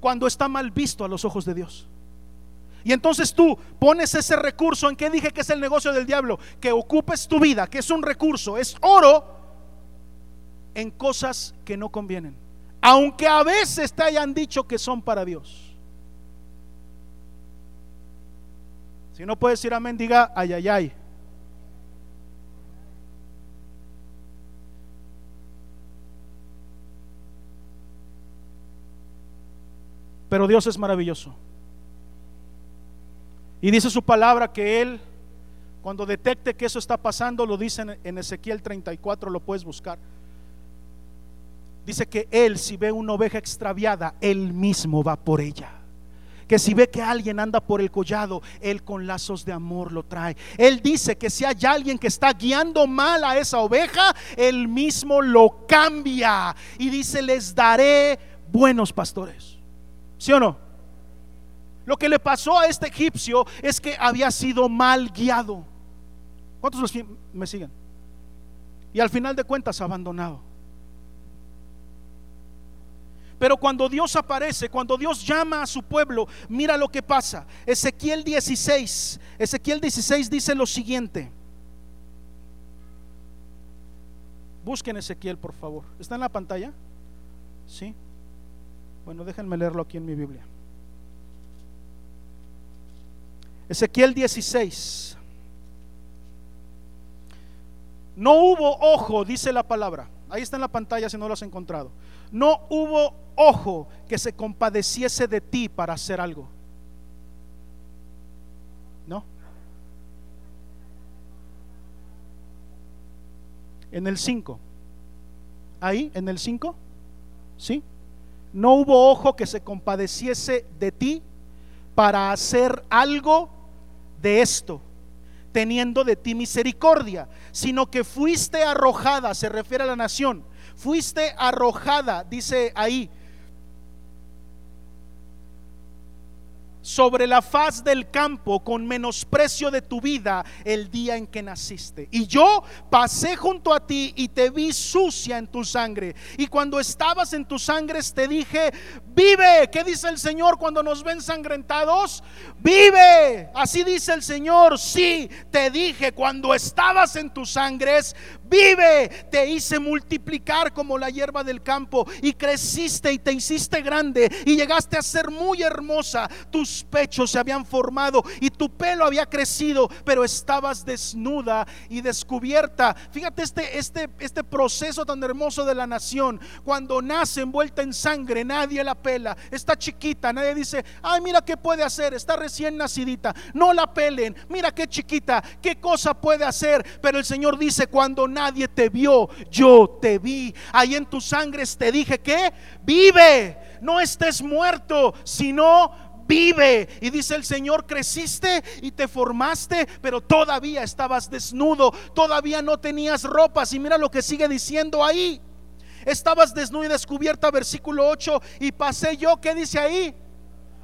Cuando está mal visto a los ojos de Dios. Y entonces tú pones ese recurso en que dije que es el negocio del diablo, que ocupes tu vida, que es un recurso, es oro, en cosas que no convienen. Aunque a veces te hayan dicho que son para Dios. Si no puedes decir amén, diga ay, ay, ay. Pero Dios es maravilloso. Y dice su palabra que Él, cuando detecte que eso está pasando, lo dice en Ezequiel 34, lo puedes buscar. Dice que Él, si ve una oveja extraviada, Él mismo va por ella que si ve que alguien anda por el collado, Él con lazos de amor lo trae. Él dice que si hay alguien que está guiando mal a esa oveja, Él mismo lo cambia. Y dice, les daré buenos pastores. ¿Sí o no? Lo que le pasó a este egipcio es que había sido mal guiado. ¿Cuántos me siguen? Y al final de cuentas abandonado. Pero cuando Dios aparece, cuando Dios llama a su pueblo, mira lo que pasa. Ezequiel 16, Ezequiel 16 dice lo siguiente. Busquen Ezequiel, por favor. ¿Está en la pantalla? Sí. Bueno, déjenme leerlo aquí en mi Biblia. Ezequiel 16. No hubo ojo, dice la palabra. Ahí está en la pantalla si no lo has encontrado. No hubo ojo que se compadeciese de ti para hacer algo. ¿No? En el 5. Ahí, en el 5. ¿Sí? No hubo ojo que se compadeciese de ti para hacer algo de esto, teniendo de ti misericordia, sino que fuiste arrojada, se refiere a la nación, fuiste arrojada, dice ahí, sobre la faz del campo con menosprecio de tu vida el día en que naciste. Y yo pasé junto a ti y te vi sucia en tu sangre. Y cuando estabas en tus sangres te dije, vive. ¿Qué dice el Señor cuando nos ven sangrentados? Vive. Así dice el Señor. Sí, te dije, cuando estabas en tus sangres, vive. Te hice multiplicar como la hierba del campo y creciste y te hiciste grande y llegaste a ser muy hermosa. Tus pechos se habían formado y tu pelo había crecido, pero estabas desnuda y descubierta. Fíjate este, este, este proceso tan hermoso de la nación. Cuando nace envuelta en sangre, nadie la pela. Está chiquita, nadie dice, ay, mira qué puede hacer, está recién nacidita. No la pelen, mira qué chiquita, qué cosa puede hacer. Pero el Señor dice, cuando nadie te vio, yo te vi. Ahí en tus sangres te dije que vive, no estés muerto, sino vive. Y dice el Señor, creciste y te formaste, pero todavía estabas desnudo, todavía no tenías ropas. Y mira lo que sigue diciendo ahí. Estabas desnudo y descubierta, versículo 8, y pasé yo, ¿qué dice ahí?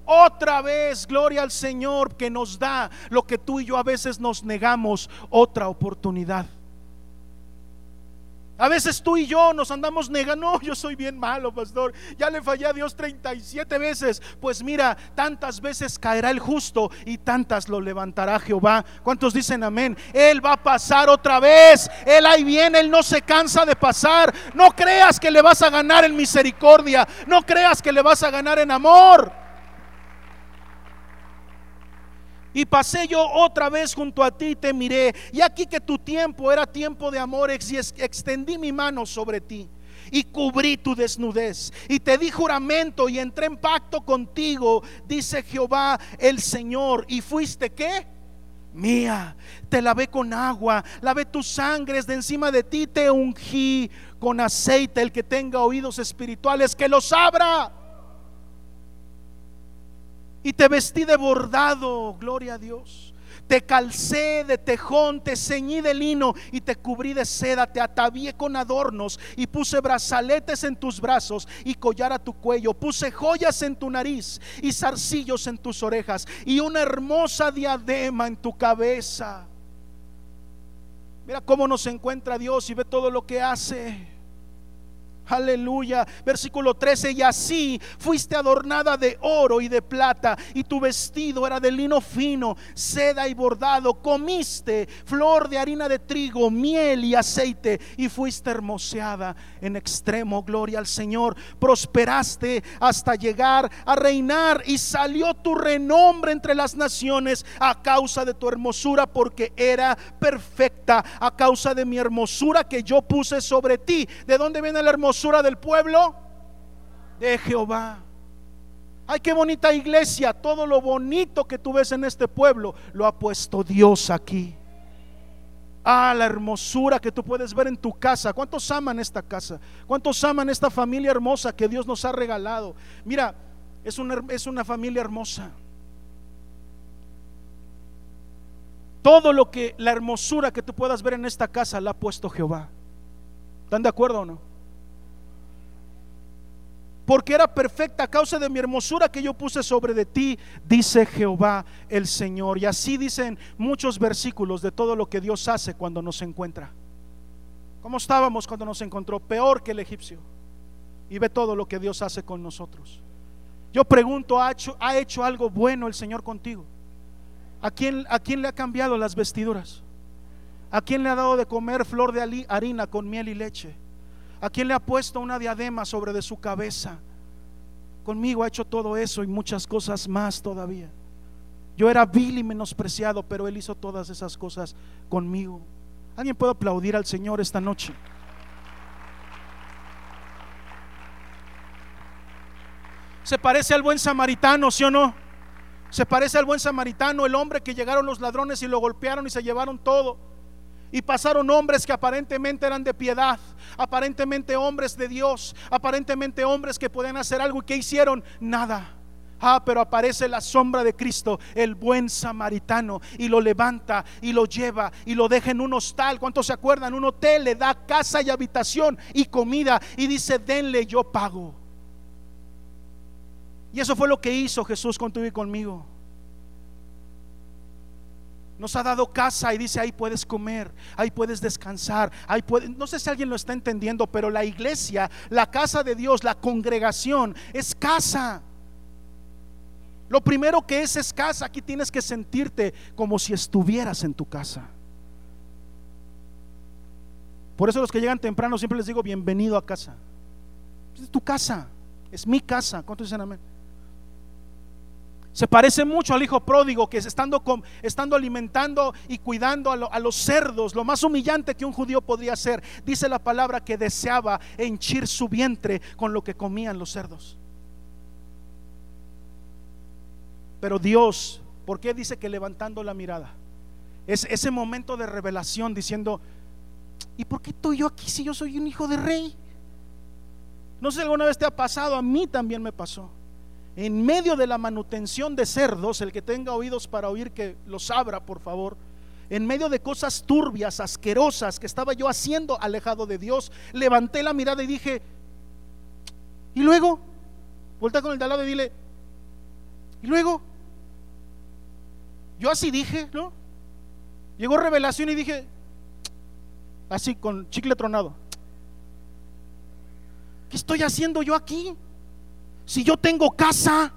Otra vez, gloria al Señor que nos da lo que tú y yo a veces nos negamos, otra oportunidad. A veces tú y yo nos andamos negando, no, yo soy bien malo, pastor, ya le fallé a Dios 37 veces. Pues mira, tantas veces caerá el justo y tantas lo levantará Jehová. ¿Cuántos dicen amén? Él va a pasar otra vez, Él ahí viene, Él no se cansa de pasar. No creas que le vas a ganar en misericordia, no creas que le vas a ganar en amor. Y pasé yo otra vez junto a ti y te miré. Y aquí que tu tiempo era tiempo de amor, y extendí mi mano sobre ti y cubrí tu desnudez. Y te di juramento y entré en pacto contigo, dice Jehová el Señor. Y fuiste qué? Mía. Te lavé con agua, lavé tus sangres de encima de ti, te ungí con aceite. El que tenga oídos espirituales, que los abra y te vestí de bordado, gloria a Dios. Te calcé de tejón, te ceñí de lino y te cubrí de seda, te atavié con adornos y puse brazaletes en tus brazos y collar a tu cuello, puse joyas en tu nariz y zarcillos en tus orejas y una hermosa diadema en tu cabeza. Mira cómo nos encuentra Dios y ve todo lo que hace. Aleluya. Versículo 13. Y así fuiste adornada de oro y de plata, y tu vestido era de lino fino, seda y bordado. Comiste flor de harina de trigo, miel y aceite, y fuiste hermoseada en extremo. Gloria al Señor. Prosperaste hasta llegar a reinar, y salió tu renombre entre las naciones a causa de tu hermosura, porque era perfecta, a causa de mi hermosura que yo puse sobre ti. ¿De dónde viene la hermosura? Del pueblo de Jehová. Ay, qué bonita iglesia. Todo lo bonito que tú ves en este pueblo lo ha puesto Dios aquí. Ah, la hermosura que tú puedes ver en tu casa. ¿Cuántos aman esta casa? ¿Cuántos aman esta familia hermosa que Dios nos ha regalado? Mira, es una, es una familia hermosa. Todo lo que, la hermosura que tú puedas ver en esta casa la ha puesto Jehová. ¿Están de acuerdo o no? Porque era perfecta a causa de mi hermosura que yo puse sobre de ti, dice Jehová el Señor. Y así dicen muchos versículos de todo lo que Dios hace cuando nos encuentra. ¿Cómo estábamos cuando nos encontró? Peor que el egipcio. Y ve todo lo que Dios hace con nosotros. Yo pregunto, ¿ha hecho, ¿ha hecho algo bueno el Señor contigo? ¿A quién, ¿A quién le ha cambiado las vestiduras? ¿A quién le ha dado de comer flor de harina con miel y leche? ¿A quién le ha puesto una diadema sobre de su cabeza? Conmigo ha hecho todo eso y muchas cosas más todavía. Yo era vil y menospreciado, pero Él hizo todas esas cosas conmigo. ¿Alguien puede aplaudir al Señor esta noche? Se parece al buen samaritano, ¿sí o no? Se parece al buen samaritano, el hombre que llegaron los ladrones y lo golpearon y se llevaron todo. Y pasaron hombres que aparentemente eran de piedad, aparentemente hombres de Dios, aparentemente hombres que pueden hacer algo y que hicieron nada. Ah, pero aparece la sombra de Cristo, el buen samaritano, y lo levanta y lo lleva y lo deja en un hostal. ¿Cuántos se acuerdan? Un hotel le da casa y habitación y comida y dice, denle, yo pago. Y eso fue lo que hizo Jesús contigo y conmigo. Nos ha dado casa y dice, ahí puedes comer, ahí puedes descansar, ahí puedes... No sé si alguien lo está entendiendo, pero la iglesia, la casa de Dios, la congregación, es casa. Lo primero que es es casa. Aquí tienes que sentirte como si estuvieras en tu casa. Por eso los que llegan temprano siempre les digo, bienvenido a casa. Es tu casa, es mi casa. ¿Cuántos dicen amén? Se parece mucho al hijo pródigo que estando, estando alimentando y cuidando a, los cerdos, lo más humillante que un judío podría hacer, dice la palabra que deseaba henchir su vientre con lo que comían los cerdos. Pero Dios, ¿por qué dice que levantando la mirada? Es ese momento de revelación diciendo, ¿y por qué estoy yo aquí si yo soy un hijo de rey? No sé si alguna vez te ha pasado, a mí también me pasó en medio de la manutención de cerdos, el que tenga oídos para oír que los abra, por favor, en medio de cosas turbias, asquerosas que estaba yo haciendo alejado de Dios, levanté la mirada y dije, y luego, voltea con el de al lado y dile, y luego, yo así dije, ¿no? Llegó revelación y dije, así con chicle tronado, ¿qué estoy haciendo yo aquí? Si yo tengo casa,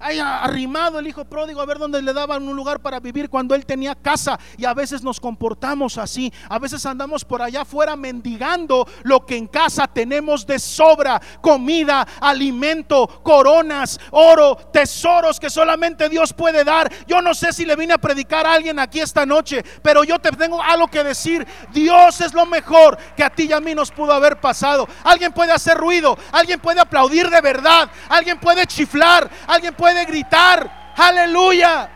haya arrimado el hijo pródigo a ver dónde le daban un lugar para vivir cuando él tenía casa. Y a veces nos comportamos así. A veces andamos por allá afuera mendigando lo que en casa tenemos de sobra. Comida, alimento, coronas, oro, tesoros que solamente Dios puede dar. Yo no sé si le vine a predicar a alguien aquí esta noche, pero yo te tengo algo que decir. Dios es lo mejor que a ti y a mí nos pudo haber pasado. Alguien puede hacer ruido, alguien puede aplaudir de verdad, alguien puede chiflar, alguien puede puede gritar, aleluya.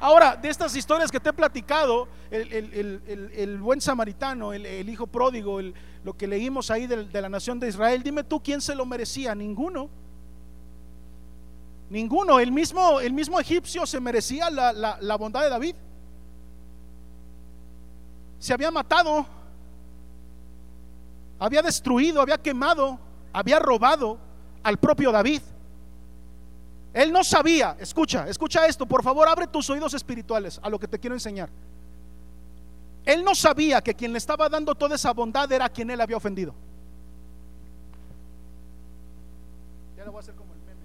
Ahora, de estas historias que te he platicado, el, buen samaritano, el, hijo pródigo, lo que leímos ahí de, la nación de Israel, dime tú quién se lo merecía, ninguno. Ninguno, el mismo, el mismo egipcio se merecía la, la bondad de David. Se había matado, había destruido, había quemado había robado al propio David. Él no sabía, escucha, escucha esto, por favor, abre tus oídos espirituales a lo que te quiero enseñar. Él no sabía que quien le estaba dando toda esa bondad era quien él había ofendido. Ya lo voy a hacer como el meme.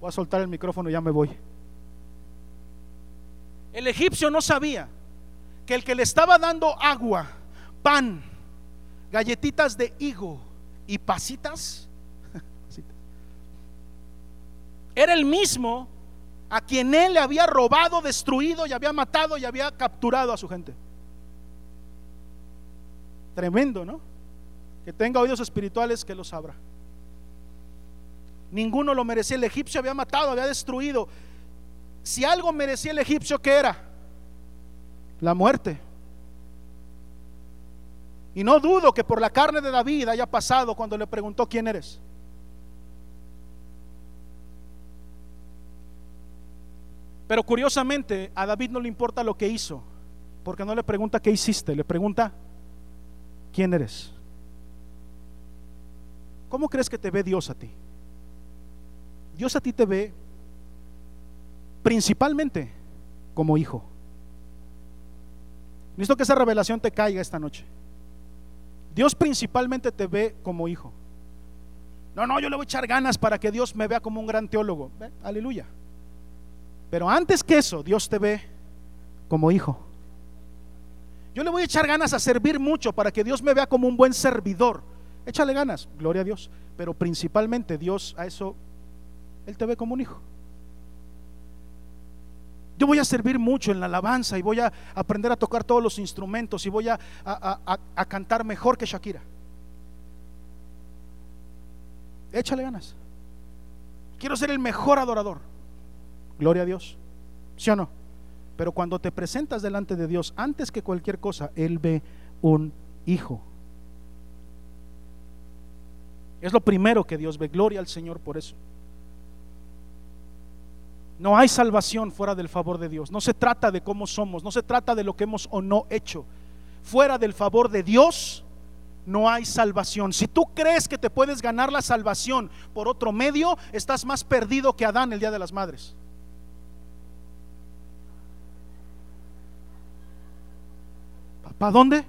Voy a soltar el micrófono y ya me voy. El egipcio no sabía que el que le estaba dando agua, pan, galletitas de higo, y pasitas, era el mismo a quien él le había robado, destruido y había matado y había capturado a su gente. Tremendo, ¿no? Que tenga oídos espirituales que los abra. Ninguno lo merecía. El egipcio había matado, había destruido. Si algo merecía el egipcio, ¿qué era? La muerte. Y no dudo que por la carne de David haya pasado cuando le preguntó quién eres. Pero curiosamente a David no le importa lo que hizo, porque no le pregunta qué hiciste, le pregunta quién eres. ¿Cómo crees que te ve Dios a ti? Dios a ti te ve principalmente como hijo. Necesito que esa revelación te caiga esta noche. Dios principalmente te ve como hijo. No, no, yo le voy a echar ganas para que Dios me vea como un gran teólogo. Aleluya. Pero antes que eso, Dios te ve como hijo. Yo le voy a echar ganas a servir mucho para que Dios me vea como un buen servidor. Échale ganas, gloria a Dios. Pero principalmente Dios a eso, Él te ve como un hijo. Yo voy a servir mucho en la alabanza y voy a aprender a tocar todos los instrumentos y voy a, cantar mejor que Shakira. Échale ganas. Quiero ser el mejor adorador. Gloria a Dios. ¿Sí o no? Pero cuando te presentas delante de Dios, antes que cualquier cosa, Él ve un hijo. Es lo primero que Dios ve. Gloria al Señor por eso. No hay salvación fuera del favor de Dios. No se trata de cómo somos, no se trata de lo que hemos o no hecho. Fuera del favor de Dios no hay salvación. Si tú crees que te puedes ganar la salvación por otro medio, estás más perdido que Adán el día de las madres. ¿Para dónde?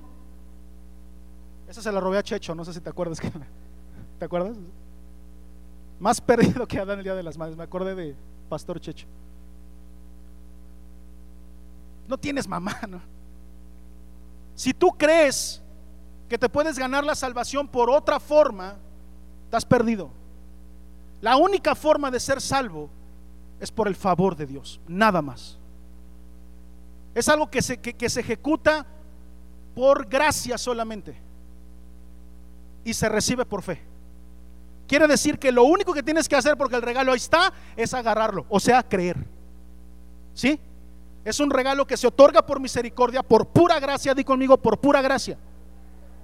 Esa se la robé a Checho, no sé si te acuerdas. ¿Te acuerdas? Más perdido que Adán el día de las madres. Me acordé de, Pastor Checho. No tienes mamá, ¿no? Si tú crees que te puedes ganar la salvación por otra forma, estás perdido. La única forma de ser salvo es por el favor de Dios, nada más. Es algo que se, que, se ejecuta por gracia solamente y se recibe por fe. Quiere decir que lo único que tienes que hacer, porque el regalo ahí está, es agarrarlo, o sea, creer. ¿Sí? Es un regalo que se otorga por misericordia, por pura gracia, di conmigo, por pura gracia.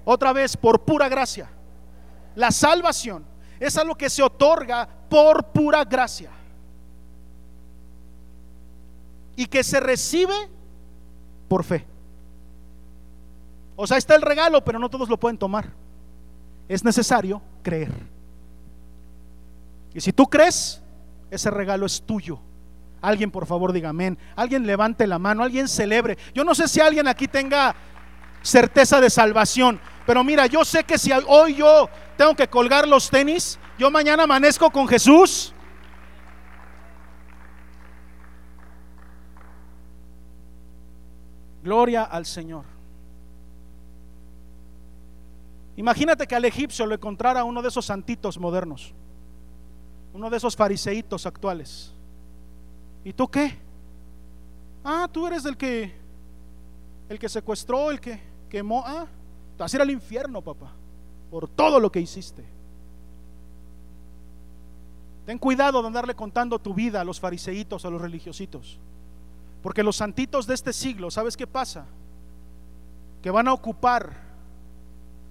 Otra vez, por pura gracia. La salvación es algo que se otorga por pura gracia. Y que se recibe por fe. O sea, está el regalo, pero no todos lo pueden tomar. Es necesario creer. Y si tú crees, ese regalo es tuyo. Alguien por favor diga amén. Alguien levante la mano, alguien celebre. Yo no sé si alguien aquí tenga certeza de salvación, pero mira, yo sé que si hoy yo tengo que colgar los tenis, yo mañana amanezco con Jesús. Gloria al Señor. Imagínate que al egipcio lo encontrara uno de esos santitos modernos, uno de esos fariseitos actuales. ¿Y tú qué? Ah, tú eres el que el que secuestró, el que quemó. Ah, te vas a ir al infierno, papá, por todo lo que hiciste. Ten cuidado de andarle contando tu vida a los fariseitos, a los religiositos. Porque los santitos de este siglo, ¿sabes qué pasa? Que van a ocupar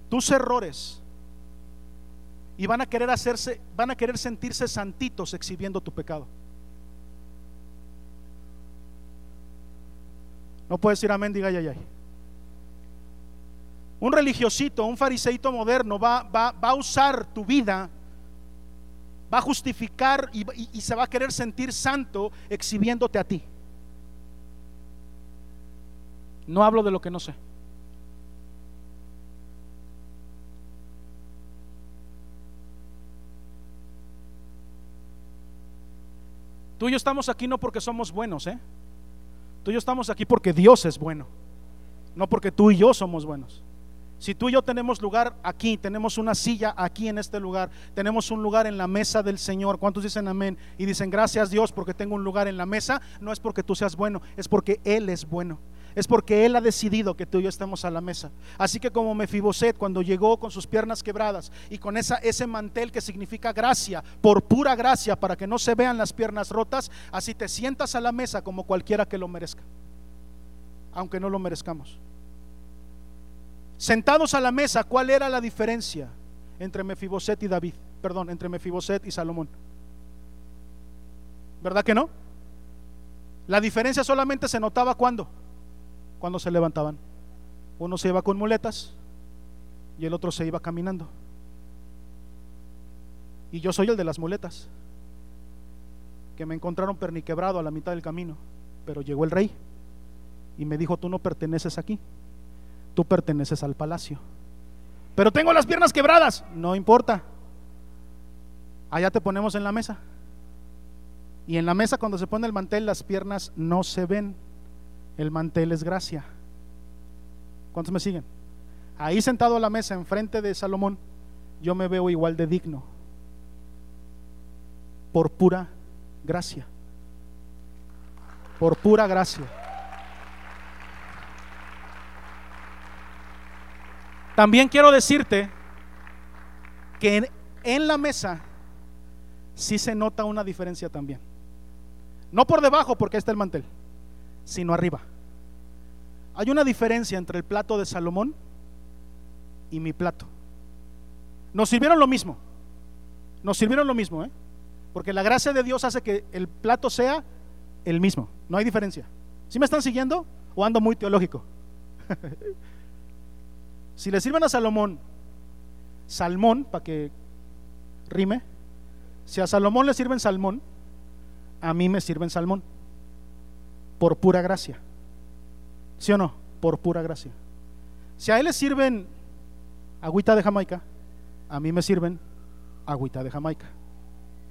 tus errores y van a querer hacerse, van a querer sentirse santitos exhibiendo tu pecado. No puedes decir amén, diga ay, ay. Un religiosito, un fariseito moderno va, va, va, a usar tu vida, va a justificar y se va a querer sentir santo exhibiéndote a ti. No hablo de lo que no sé. Tú y yo estamos aquí no porque somos buenos, ¿eh? Tú y yo estamos aquí porque Dios es bueno, no porque tú y yo somos buenos. Si tú y yo tenemos lugar aquí, tenemos una silla aquí en este lugar, tenemos un lugar en la mesa del Señor, ¿cuántos dicen amén? Y dicen gracias Dios porque tengo un lugar en la mesa, no es porque tú seas bueno, es porque Él es bueno es porque Él ha decidido que tú y yo estemos a la mesa. Así que como Mefiboset cuando llegó con sus piernas quebradas y con ese mantel que significa gracia, por pura gracia, para que no se vean las piernas rotas, así te sientas a la mesa como cualquiera que lo merezca, aunque no lo merezcamos. Sentados a la mesa, ¿cuál era la diferencia entre Mefiboset y David? Perdón, entre Mefiboset y Salomón. ¿Verdad que no? La diferencia solamente se notaba cuando cuando se levantaban. Uno se iba con muletas y el otro se iba caminando. Y yo soy el de las muletas, que me encontraron perniquebrado a la mitad del camino, pero llegó el rey y me dijo, tú no perteneces aquí, tú perteneces al palacio. Pero tengo las piernas quebradas, no importa. Allá te ponemos en la mesa. Y en la mesa cuando se pone el mantel las piernas no se ven el mantel es gracia. ¿Cuántos me siguen? Ahí sentado a la mesa enfrente de Salomón, yo me veo igual de digno. Por pura gracia. Por pura gracia. También quiero decirte que en, la mesa sí se nota una diferencia también. No por debajo, porque está el mantel sino arriba. Hay una diferencia entre el plato de Salomón y mi plato. Nos sirvieron lo mismo. Nos sirvieron lo mismo, ¿eh? Porque la gracia de Dios hace que el plato sea el mismo. No hay diferencia. ¿Sí me están siguiendo o ando muy teológico? si le sirven a Salomón salmón, para que rime, si a Salomón le sirven salmón, a mí me sirven salmón por pura gracia. ¿Sí o no? Por pura gracia. Si a él le sirven agüita de Jamaica, a mí me sirven agüita de Jamaica.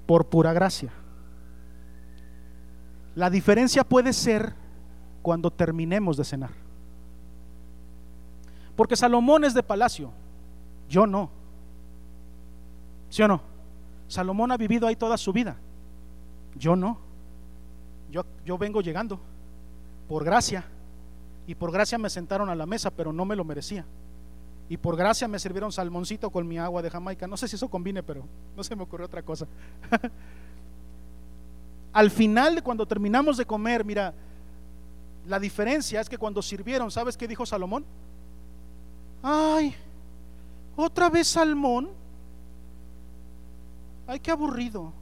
Por pura gracia. La diferencia puede ser cuando terminemos de cenar. Porque Salomón es de palacio, yo no. ¿Sí o no? Salomón ha vivido ahí toda su vida, yo no. Yo, yo vengo llegando por gracia. Y por gracia me sentaron a la mesa, pero no me lo merecía. Y por gracia me sirvieron salmoncito con mi agua de Jamaica. No sé si eso combine, pero no se me ocurrió otra cosa. Al final, cuando terminamos de comer, mira, la diferencia es que cuando sirvieron, ¿sabes qué dijo Salomón? Ay, otra vez salmón. Ay, qué aburrido.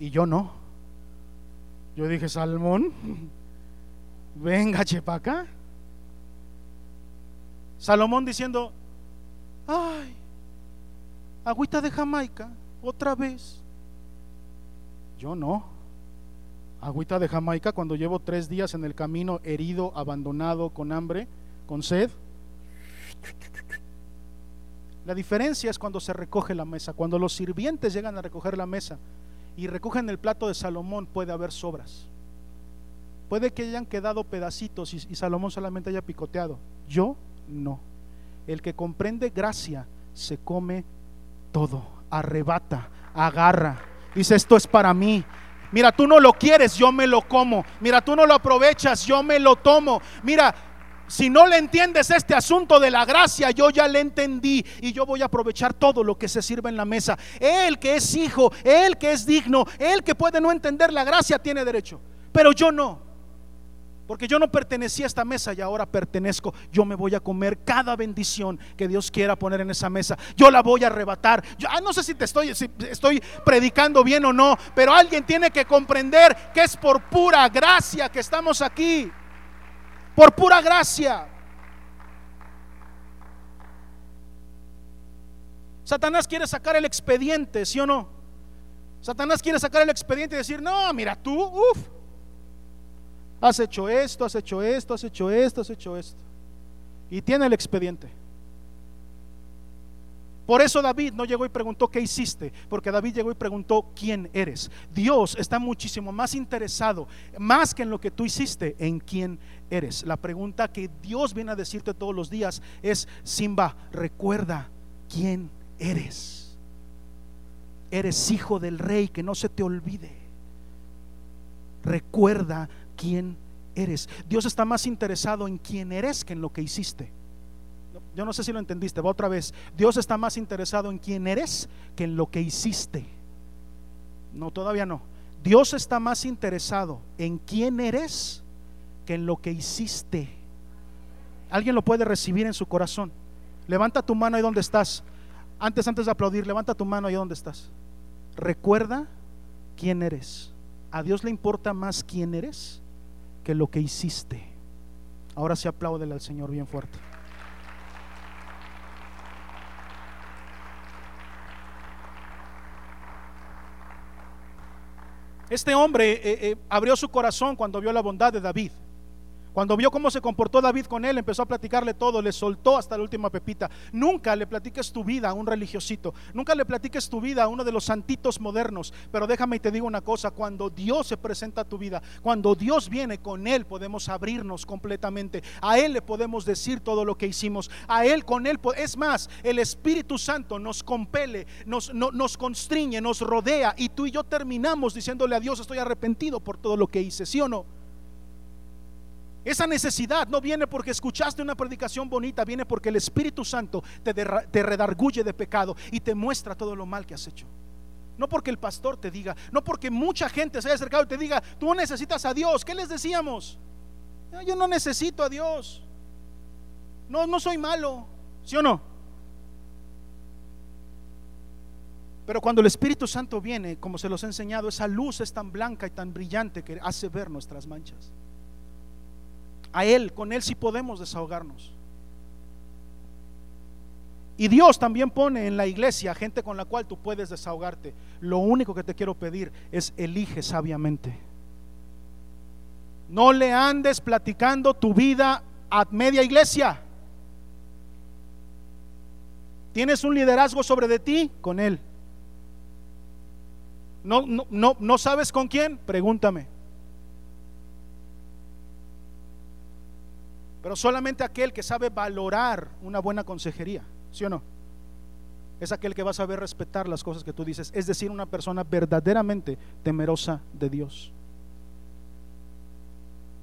Y yo no. Yo dije, Salmón, venga, chepaca. Salomón diciendo, ay, agüita de Jamaica, otra vez. Yo no. Agüita de Jamaica cuando llevo tres días en el camino herido, abandonado, con hambre, con sed. La diferencia es cuando se recoge la mesa, cuando los sirvientes llegan a recoger la mesa y recogen el plato de Salomón, puede haber sobras. Puede que hayan quedado pedacitos y, Salomón solamente haya picoteado. Yo no. El que comprende gracia se come todo, arrebata, agarra. Dice, esto es para mí. Mira, tú no lo quieres, yo me lo como. Mira, tú no lo aprovechas, yo me lo tomo. Mira, si no le entiendes este asunto de la gracia, yo ya le entendí y yo voy a aprovechar todo lo que se sirve en la mesa. Él que es hijo, él que es digno, él que puede no entender la gracia tiene derecho, pero yo no. Porque yo no pertenecía a esta mesa y ahora pertenezco. Yo me voy a comer cada bendición que Dios quiera poner en esa mesa. Yo la voy a arrebatar. Yo, ah, no sé si te estoy, estoy predicando bien o no, pero alguien tiene que comprender que es por pura gracia que estamos aquí por pura gracia. Satanás quiere sacar el expediente, ¿sí o no? Satanás quiere sacar el expediente y decir, no, mira tú, uff, has hecho esto, has hecho esto, has hecho esto, has hecho esto. Y tiene el expediente. Por eso David no llegó y preguntó qué hiciste, porque David llegó y preguntó quién eres. Dios está muchísimo más interesado, más que en lo que tú hiciste, en quién La pregunta que Dios viene a decirte todos los días es, Simba, recuerda quién eres. Eres hijo del rey, que no se te olvide. Recuerda quién eres. Dios está más interesado en quién eres que en lo que hiciste. Yo no sé si lo entendiste, va otra vez. Dios está más interesado en quién eres que en lo que hiciste. No, todavía no. Dios está más interesado en quién eres que en lo que hiciste. Alguien lo puede recibir en su corazón. Levanta tu mano ahí donde estás. Antes, antes de aplaudir, levanta tu mano ahí donde estás. Recuerda quién eres. A Dios le importa más quién eres que lo que hiciste. Ahora sí apláudele al Señor bien fuerte. Este hombre eh, eh, abrió su corazón cuando vio la bondad de David. Cuando vio cómo se comportó David con él, empezó a platicarle todo, le soltó hasta la última pepita. Nunca le platiques tu vida a un religiosito, nunca le platiques tu vida a uno de los santitos modernos. Pero déjame y te digo una cosa, cuando Dios se presenta a tu vida, cuando Dios viene con Él, podemos abrirnos completamente. A Él le podemos decir todo lo que hicimos. A Él, con Él, es más, el Espíritu Santo nos compele, nos, nos constriñe, nos rodea y tú y yo terminamos diciéndole a Dios, estoy arrepentido por todo lo que hice, ¿sí o no? Esa necesidad no viene porque escuchaste una predicación bonita, viene porque el Espíritu Santo te, te redarguye de pecado y te muestra todo lo mal que has hecho. No porque el pastor te diga, no porque mucha gente se haya acercado y te diga, tú necesitas a Dios. ¿Qué les decíamos? Yo no necesito a Dios. No, no soy malo, ¿sí o no? Pero cuando el Espíritu Santo viene, como se los he enseñado, esa luz es tan blanca y tan brillante que hace ver nuestras manchas a Él, con Él sí podemos desahogarnos. Y Dios también pone en la iglesia gente con la cual tú puedes desahogarte. Lo único que te quiero pedir es elige sabiamente. No le andes platicando tu vida a media iglesia. ¿Tienes un liderazgo sobre de ti? Con él. No, no, no, no sabes con quién? Pregúntame. Pero solamente aquel que sabe valorar una buena consejería, ¿sí o no? Es aquel que va a saber respetar las cosas que tú dices, es decir, una persona verdaderamente temerosa de Dios.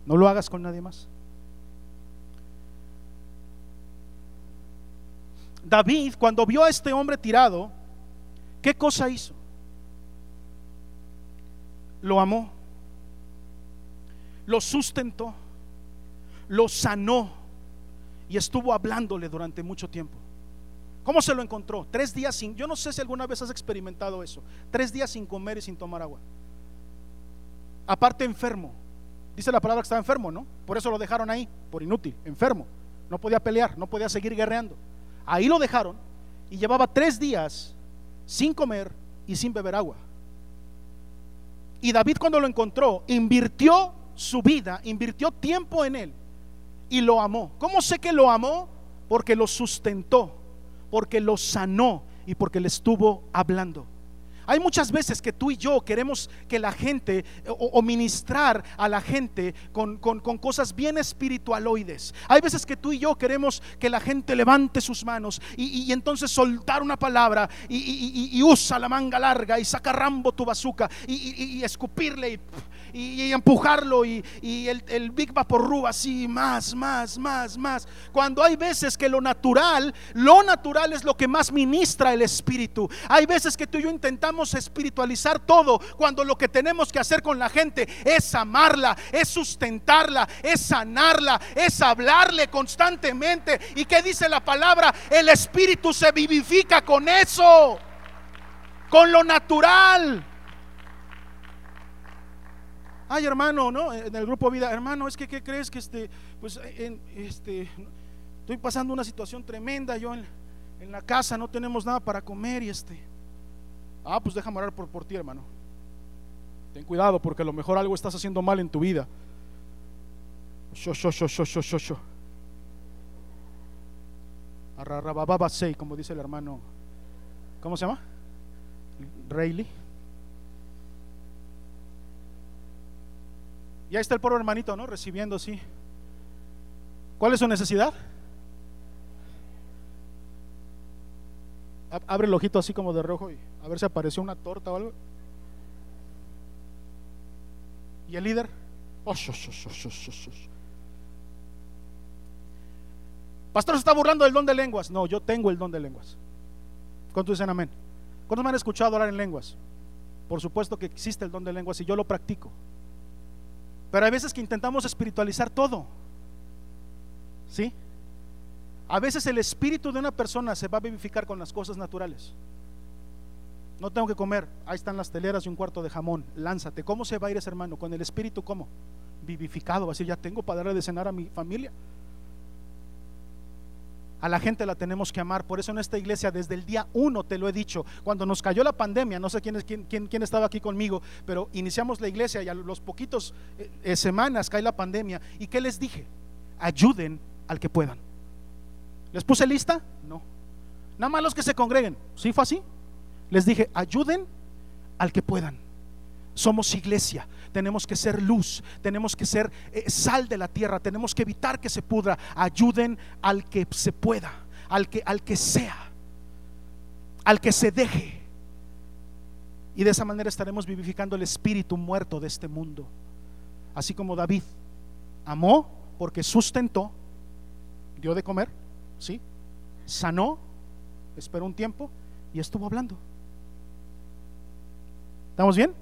No lo hagas con nadie más. David, cuando vio a este hombre tirado, ¿qué cosa hizo? Lo amó, lo sustentó, lo sanó y estuvo hablándole durante mucho tiempo. ¿Cómo se lo encontró? Tres días sin, yo no sé si alguna vez has experimentado eso, tres días sin comer y sin tomar agua. Aparte enfermo, dice la palabra que estaba enfermo, ¿no? Por eso lo dejaron ahí, por inútil, enfermo. No podía pelear, no podía seguir guerreando. Ahí lo dejaron y llevaba tres días sin comer y sin beber agua. Y David cuando lo encontró, invirtió su vida, invirtió tiempo en él y lo amó. ¿Cómo sé que lo amó? Porque lo sustentó, porque lo sanó y porque le estuvo hablando. Hay muchas veces que tú y yo queremos que la gente o, ministrar a la gente con, cosas bien espiritualoides. Hay veces que tú y yo queremos que la gente levante sus manos y, entonces soltar una palabra y, usa la manga larga y saca rambo tu bazuca y, escupirle y y, empujarlo y, el, el, Big Vaporru así, más, más, más, más. Cuando hay veces que lo natural, lo natural es lo que más ministra el Espíritu. Hay veces que tú y yo intentamos espiritualizar todo cuando lo que tenemos que hacer con la gente es amarla, es sustentarla, es sanarla, es hablarle constantemente. ¿Y qué dice la palabra? El Espíritu se vivifica con eso, con lo natural. Ay, hermano, ¿no? En el grupo vida, hermano, es que ¿qué crees que este, pues en, este, estoy pasando una situación tremenda, yo en, la casa no tenemos nada para comer y este. Ah, pues déjame orar por, por ti, hermano. Ten cuidado porque a lo mejor algo estás haciendo mal en tu vida. Sho, sho, sho, sho, sho, sho, como dice el hermano. ¿Cómo se llama? Rayleigh. Y ahí está el pobre hermanito, ¿no? Recibiendo así. ¿Cuál es su necesidad? Abre el ojito así como de rojo y a ver si apareció una torta o algo. ¿Y el líder? Oh, Pastor se está burlando del don de lenguas. No, yo tengo el don de lenguas. ¿Cuántos dicen amén? ¿Cuántos me han escuchado hablar en lenguas? Por supuesto que existe el don de lenguas y yo lo practico. Pero hay veces que intentamos espiritualizar todo. ¿Sí? A veces el espíritu de una persona se va a vivificar con las cosas naturales. No tengo que comer. Ahí están las teleras y un cuarto de jamón. Lánzate. ¿Cómo se va a ir ese hermano? Con el espíritu, ¿cómo? Vivificado. Va a decir, ya tengo para darle de cenar a mi familia. A la gente la tenemos que amar. Por eso en esta iglesia desde el día uno te lo he dicho. Cuando nos cayó la pandemia, no sé quién, quién, quién, estaba aquí conmigo, pero iniciamos la iglesia y a los poquitos eh, eh, semanas cae la pandemia. ¿Y qué les dije? Ayuden al que puedan. ¿Les puse lista? No. Nada más los que se congreguen. ¿Sí fue así? Les dije, ayuden al que puedan. Somos iglesia, tenemos que ser luz, tenemos que ser eh, sal de la tierra, tenemos que evitar que se pudra. Ayuden al que se pueda, al que, al que sea, al que se deje. Y de esa manera estaremos vivificando el espíritu muerto de este mundo. Así como David amó porque sustentó, dio de comer, ¿sí? Sanó, esperó un tiempo y estuvo hablando. ¿Estamos bien?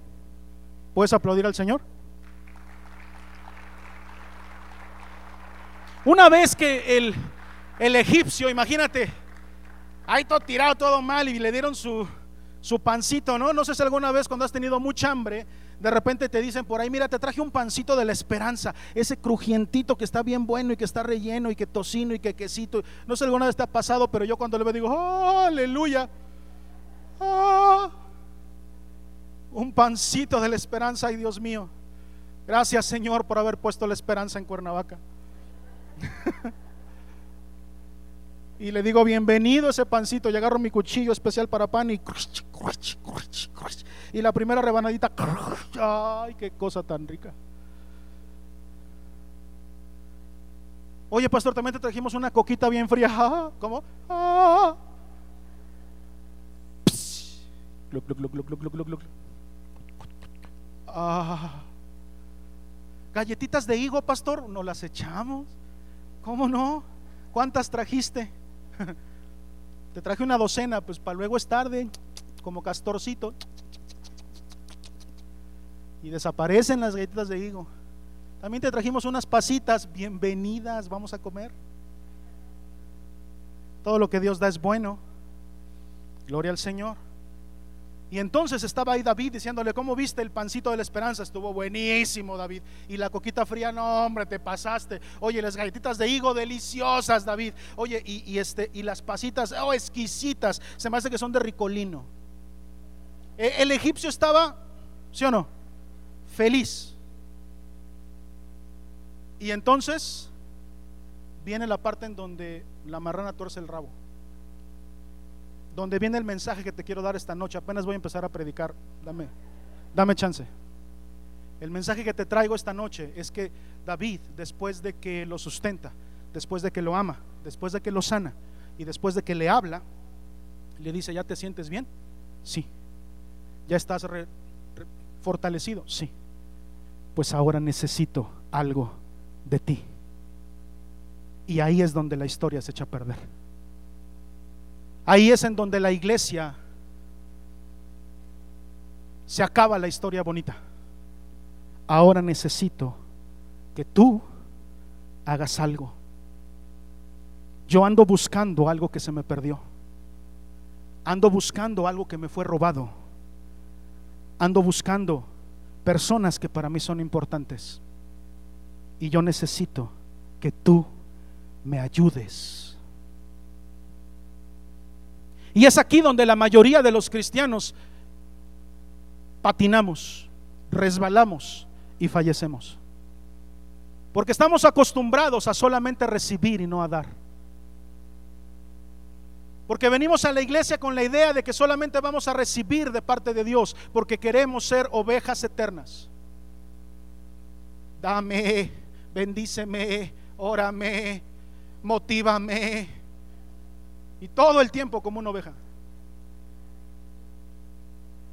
¿Puedes aplaudir al Señor? Una vez que el, el egipcio, imagínate, ahí todo tirado, todo mal y le dieron su, su pancito, ¿no? No sé si alguna vez cuando has tenido mucha hambre, de repente te dicen por ahí, mira, te traje un pancito de la esperanza, ese crujientito que está bien bueno y que está relleno y que tocino y que quesito. No sé si alguna vez te ha pasado, pero yo cuando le veo digo, oh, aleluya. Oh un pancito de la esperanza, ay Dios mío. Gracias Señor por haber puesto la esperanza en Cuernavaca. y le digo, bienvenido ese pancito. Y agarro mi cuchillo especial para pan y... Y la primera rebanadita... Ay, qué cosa tan rica. Oye, pastor, también te trajimos una coquita bien fría. Ah. Ah gluc, gluc, gluc, gluc. Ah. Galletitas de higo, pastor, no las echamos. ¿Cómo no? ¿Cuántas trajiste? Te traje una docena, pues para luego es tarde, como castorcito. Y desaparecen las galletitas de higo. También te trajimos unas pasitas, bienvenidas, vamos a comer. Todo lo que Dios da es bueno. Gloria al Señor. Y entonces estaba ahí David diciéndole, ¿cómo viste el pancito de la esperanza? Estuvo buenísimo, David. Y la coquita fría, no, hombre, te pasaste. Oye, las galletitas de higo deliciosas, David. Oye, y, y este, y las pasitas, oh, exquisitas. Se me hace que son de ricolino. E- El egipcio estaba, ¿sí o no? Feliz. Y entonces viene la parte en donde la marrana tuerce el rabo. Donde viene el mensaje que te quiero dar esta noche. Apenas voy a empezar a predicar. Dame, dame chance. El mensaje que te traigo esta noche es que David, después de que lo sustenta, después de que lo ama, después de que lo sana y después de que le habla, le dice, ¿ya te sientes bien? Sí. ¿Ya estás fortalecido? Sí. Pues ahora necesito algo de ti. Y ahí es donde la historia se echa a perder. Ahí es en donde la iglesia se acaba la historia bonita. Ahora necesito que tú hagas algo. Yo ando buscando algo que se me perdió. Ando buscando algo que me fue robado. Ando buscando personas que para mí son importantes. Y yo necesito que tú me ayudes. Y es aquí donde la mayoría de los cristianos patinamos, resbalamos y fallecemos. Porque estamos acostumbrados a solamente recibir y no a dar. Porque venimos a la iglesia con la idea de que solamente vamos a recibir de parte de Dios, porque queremos ser ovejas eternas. Dame, bendíceme, órame, motívame. Y todo el tiempo como una oveja.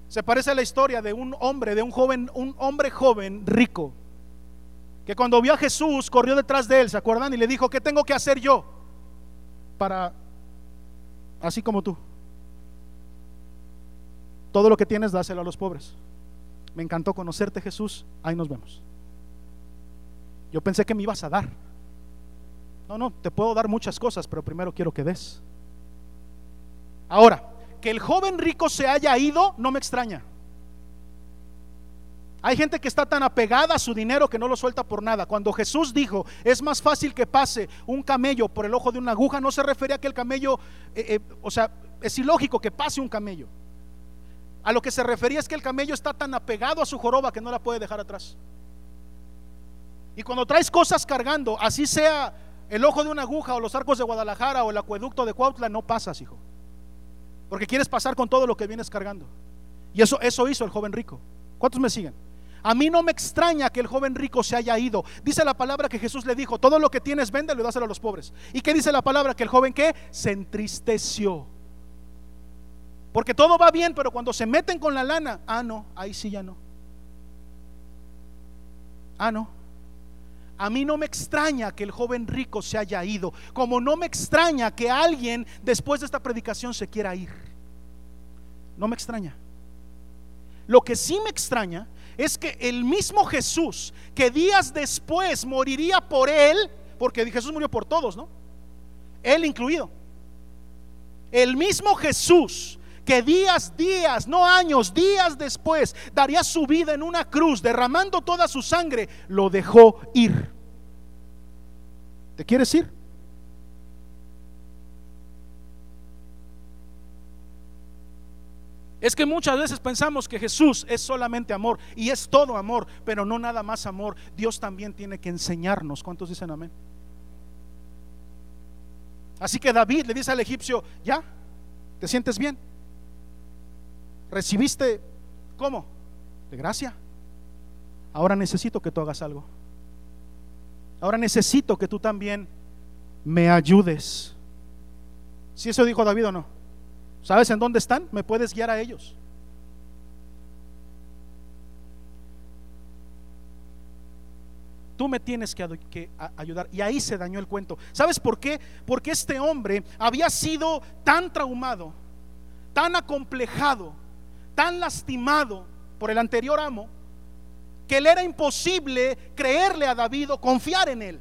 Se parece a la historia de un hombre, de un joven, un hombre joven rico, que cuando vio a Jesús corrió detrás de él, ¿se acuerdan? Y le dijo, ¿qué tengo que hacer yo para, así como tú? Todo lo que tienes, dáselo a los pobres. Me encantó conocerte, Jesús. Ahí nos vemos. Yo pensé que me ibas a dar. No, no, te puedo dar muchas cosas, pero primero quiero que des. Ahora, que el joven rico se haya ido no me extraña. Hay gente que está tan apegada a su dinero que no lo suelta por nada. Cuando Jesús dijo, es más fácil que pase un camello por el ojo de una aguja, no se refería a que el camello, eh, eh, o sea, es ilógico que pase un camello. A lo que se refería es que el camello está tan apegado a su joroba que no la puede dejar atrás. Y cuando traes cosas cargando, así sea el ojo de una aguja o los arcos de Guadalajara o el acueducto de Cuautla, no pasas, hijo. Porque quieres pasar con todo lo que vienes cargando. Y eso, eso hizo el joven rico. ¿Cuántos me siguen? A mí no me extraña que el joven rico se haya ido. Dice la palabra que Jesús le dijo, todo lo que tienes véndelo y dáselo a los pobres. ¿Y qué dice la palabra? Que el joven que se entristeció. Porque todo va bien, pero cuando se meten con la lana, ah, no, ahí sí ya no. Ah, no. A mí no me extraña que el joven rico se haya ido, como no me extraña que alguien después de esta predicación se quiera ir. No me extraña. Lo que sí me extraña es que el mismo Jesús, que días después moriría por él, porque Jesús murió por todos, ¿no? Él incluido. El mismo Jesús que días, días, no años, días después daría su vida en una cruz, derramando toda su sangre, lo dejó ir. ¿Te quieres ir? Es que muchas veces pensamos que Jesús es solamente amor y es todo amor, pero no nada más amor. Dios también tiene que enseñarnos. ¿Cuántos dicen amén? Así que David le dice al egipcio, ¿ya? ¿Te sientes bien? ¿Recibiste cómo? De gracia. Ahora necesito que tú hagas algo. Ahora necesito que tú también me ayudes. Si eso dijo David o no. ¿Sabes en dónde están? ¿Me puedes guiar a ellos? Tú me tienes que, ayudar. Y ahí se dañó el cuento. ¿Sabes por qué? Porque este hombre había sido tan traumado, tan acomplejado, tan lastimado por el anterior amo, que le era imposible creerle a David o confiar en él.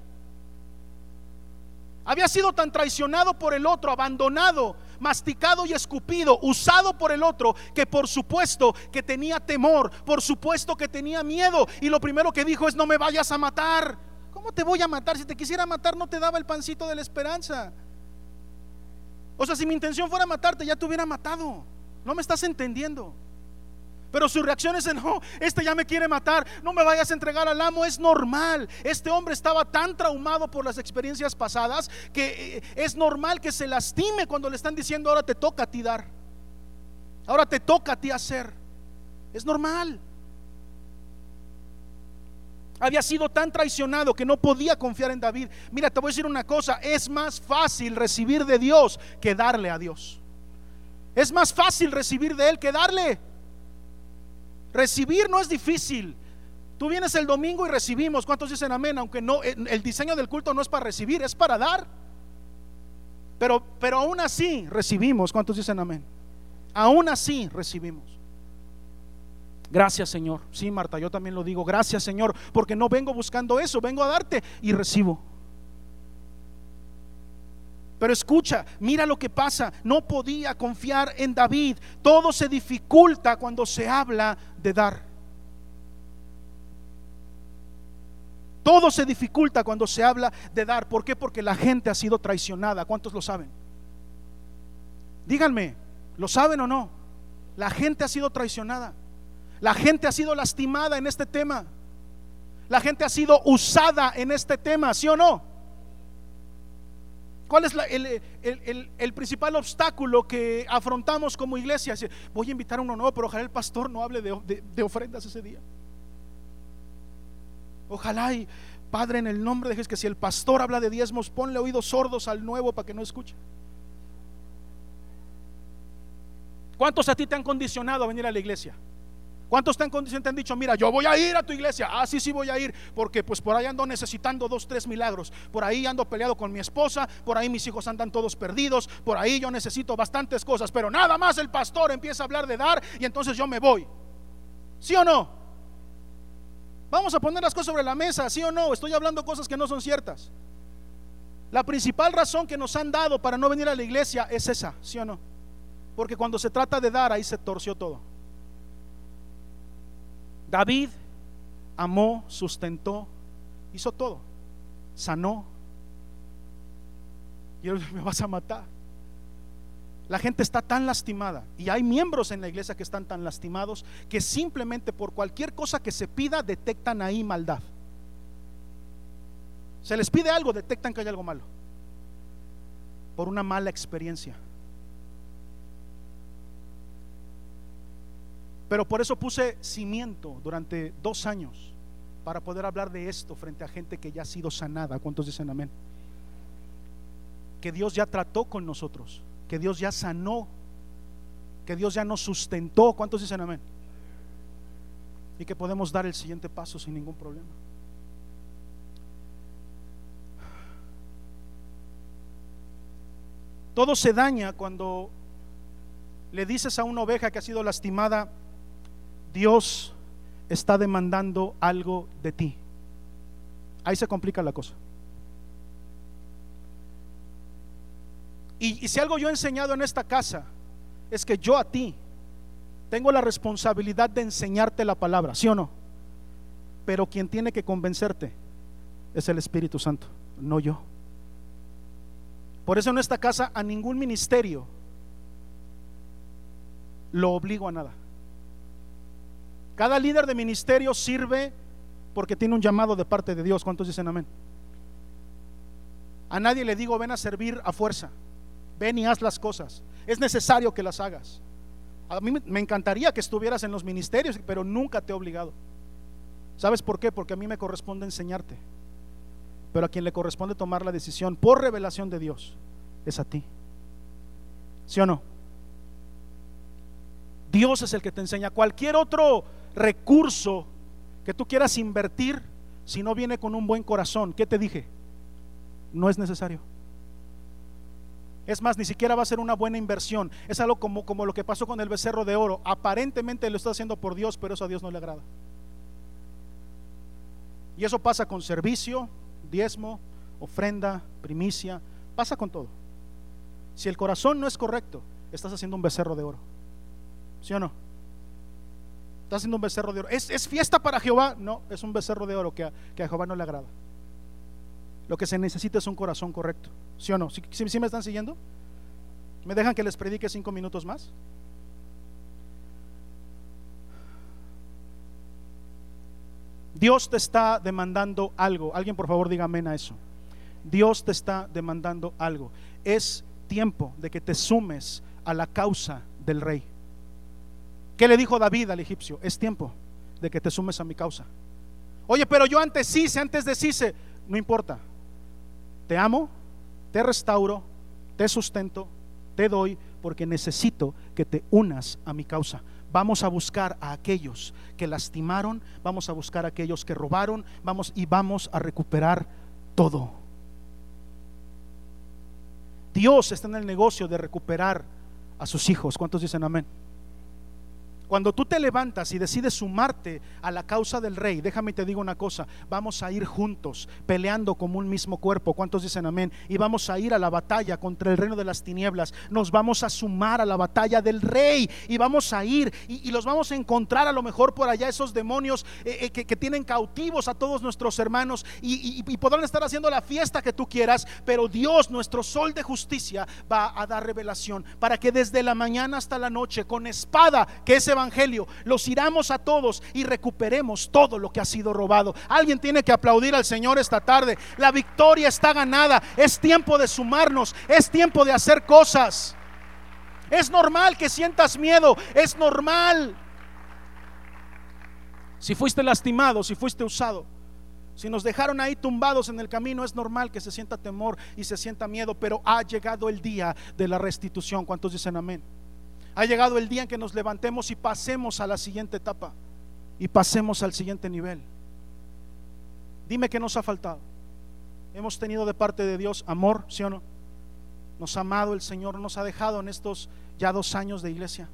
Había sido tan traicionado por el otro, abandonado, masticado y escupido, usado por el otro, que por supuesto que tenía temor, por supuesto que tenía miedo. Y lo primero que dijo es, no me vayas a matar. ¿Cómo te voy a matar? Si te quisiera matar no te daba el pancito de la esperanza. O sea, si mi intención fuera matarte, ya te hubiera matado. No me estás entendiendo. Pero su reacción es, no, este ya me quiere matar, no me vayas a entregar al amo, es normal. Este hombre estaba tan traumado por las experiencias pasadas que eh, es normal que se lastime cuando le están diciendo, ahora te toca a ti dar, ahora te toca a ti hacer. Es normal. Había sido tan traicionado que no podía confiar en David. Mira, te voy a decir una cosa, es más fácil recibir de Dios que darle a Dios. Es más fácil recibir de Él que darle. Recibir no es difícil. Tú vienes el domingo y recibimos. ¿Cuántos dicen amén? Aunque no, el diseño del culto no es para recibir, es para dar. Pero, pero aún así recibimos. ¿Cuántos dicen amén? Aún así recibimos. Gracias Señor. Sí, Marta, yo también lo digo. Gracias Señor, porque no vengo buscando eso, vengo a darte y recibo. Pero escucha, mira lo que pasa. No podía confiar en David. Todo se dificulta cuando se habla de dar. Todo se dificulta cuando se habla de dar. ¿Por qué? Porque la gente ha sido traicionada. ¿Cuántos lo saben? Díganme, ¿lo saben o no? La gente ha sido traicionada. La gente ha sido lastimada en este tema. La gente ha sido usada en este tema, ¿sí o no? ¿Cuál es el, principal obstáculo que afrontamos como iglesia? Voy a invitar a uno nuevo, pero ojalá el pastor no hable de, ofrendas ese día. Ojalá y Padre, en el nombre de Jesús, que si el pastor habla de diezmos, ponle oídos sordos al nuevo para que no escuche. ¿Cuántos a ti te han condicionado a venir a la iglesia? ¿Cuántos te han, te han dicho, mira, yo voy a ir a tu iglesia? Ah, sí, sí voy a ir, porque pues por ahí ando necesitando dos, tres milagros. Por ahí ando peleado con mi esposa, por ahí mis hijos andan todos perdidos, por ahí yo necesito bastantes cosas, pero nada más el pastor empieza a hablar de dar y entonces yo me voy. ¿Sí o no? Vamos a poner las cosas sobre la mesa, ¿sí o no? Estoy hablando cosas que no son ciertas. La principal razón que nos han dado para no venir a la iglesia es esa, ¿sí o no? Porque cuando se trata de dar, ahí se torció todo. David amó, sustentó, hizo todo, sanó. Y él me vas a matar. La gente está tan lastimada y hay miembros en la iglesia que están tan lastimados que simplemente por cualquier cosa que se pida detectan ahí maldad. Se les pide algo, detectan que hay algo malo. Por una mala experiencia. Pero por eso puse cimiento durante dos años para poder hablar de esto frente a gente que ya ha sido sanada. ¿Cuántos dicen amén? Que Dios ya trató con nosotros, que Dios ya sanó, que Dios ya nos sustentó. ¿Cuántos dicen amén? Y que podemos dar el siguiente paso sin ningún problema. Todo se daña cuando le dices a una oveja que ha sido lastimada, Dios está demandando algo de ti. Ahí se complica la cosa. Y, si algo yo he enseñado en esta casa es que yo a ti tengo la responsabilidad de enseñarte la palabra, ¿sí o no? Pero quien tiene que convencerte es el Espíritu Santo, no yo. Por eso en esta casa a ningún ministerio lo obligo a nada. Cada líder de ministerio sirve porque tiene un llamado de parte de Dios. ¿Cuántos dicen amén? A nadie le digo, ven a servir a fuerza. Ven y haz las cosas. Es necesario que las hagas. A mí me encantaría que estuvieras en los ministerios, pero nunca te he obligado. ¿Sabes por qué? Porque a mí me corresponde enseñarte. pero a quien le corresponde tomar la decisión por revelación de Dios es a ti. ¿Sí o no? Dios es el que te enseña. Cualquier otro recurso que tú quieras invertir, si no viene con un buen corazón, ¿qué te dije? No es necesario. Es más, ni siquiera va a ser una buena inversión. Es algo como, como lo que pasó con el becerro de oro. Aparentemente lo está haciendo por Dios, pero eso a Dios no le agrada. Y eso pasa con servicio, diezmo, ofrenda, primicia, pasa con todo. Si el corazón no es correcto, estás haciendo un becerro de oro. ¿Sí o no? Estás haciendo un becerro de oro. ¿Es, fiesta para Jehová? No, es un becerro de oro que a, que a Jehová no le agrada. Lo que se necesita es un corazón correcto. ¿Sí o no? ¿Sí, sí me están siguiendo? ¿Me dejan que les predique cinco minutos más? Dios te está demandando algo. Alguien por favor diga amén a eso. Dios te está demandando algo. Es tiempo de que te sumes a la causa del rey. ¿Qué le dijo David al egipcio? Es tiempo de que te sumes a mi causa. Oye, pero yo antes hice, antes deshice. No importa. Te amo, te restauro, te sustento, te doy, porque necesito que te unas a mi causa. Vamos a buscar a aquellos que lastimaron, vamos a buscar a aquellos que robaron, vamos y vamos a recuperar todo. Dios está en el negocio de recuperar a sus hijos. ¿Cuántos dicen amén? Cuando tú te levantas y decides sumarte a la causa del rey, déjame te digo una cosa, vamos a ir juntos, peleando como un mismo cuerpo. ¿Cuántos dicen amén? Y vamos a ir a la batalla contra el reino de las tinieblas. Nos vamos a sumar a la batalla del rey y vamos a ir y, los vamos a encontrar a lo mejor por allá esos demonios eh, eh, que, tienen cautivos a todos nuestros hermanos y, y podrán estar haciendo la fiesta que tú quieras, pero Dios, nuestro sol de justicia, va a dar revelación para que desde la mañana hasta la noche, con espada, que ese evangelio, los iramos a todos y recuperemos todo lo que ha sido robado. Alguien tiene que aplaudir al Señor esta tarde. La victoria está ganada. Es tiempo de sumarnos. Es tiempo de hacer cosas. Es normal que sientas miedo. Es normal. Si fuiste lastimado, si fuiste usado. Si nos dejaron ahí tumbados en el camino, es normal que se sienta temor y se sienta miedo, pero ha llegado el día de la restitución. ¿Cuántos dicen amén? Ha llegado el día en que nos levantemos y pasemos a la siguiente etapa y pasemos al siguiente nivel. Dime que nos ha faltado. Hemos tenido de parte de Dios amor, ¿sí o no? Nos ha amado el Señor, nos ha dejado en estos ya dos años de iglesia.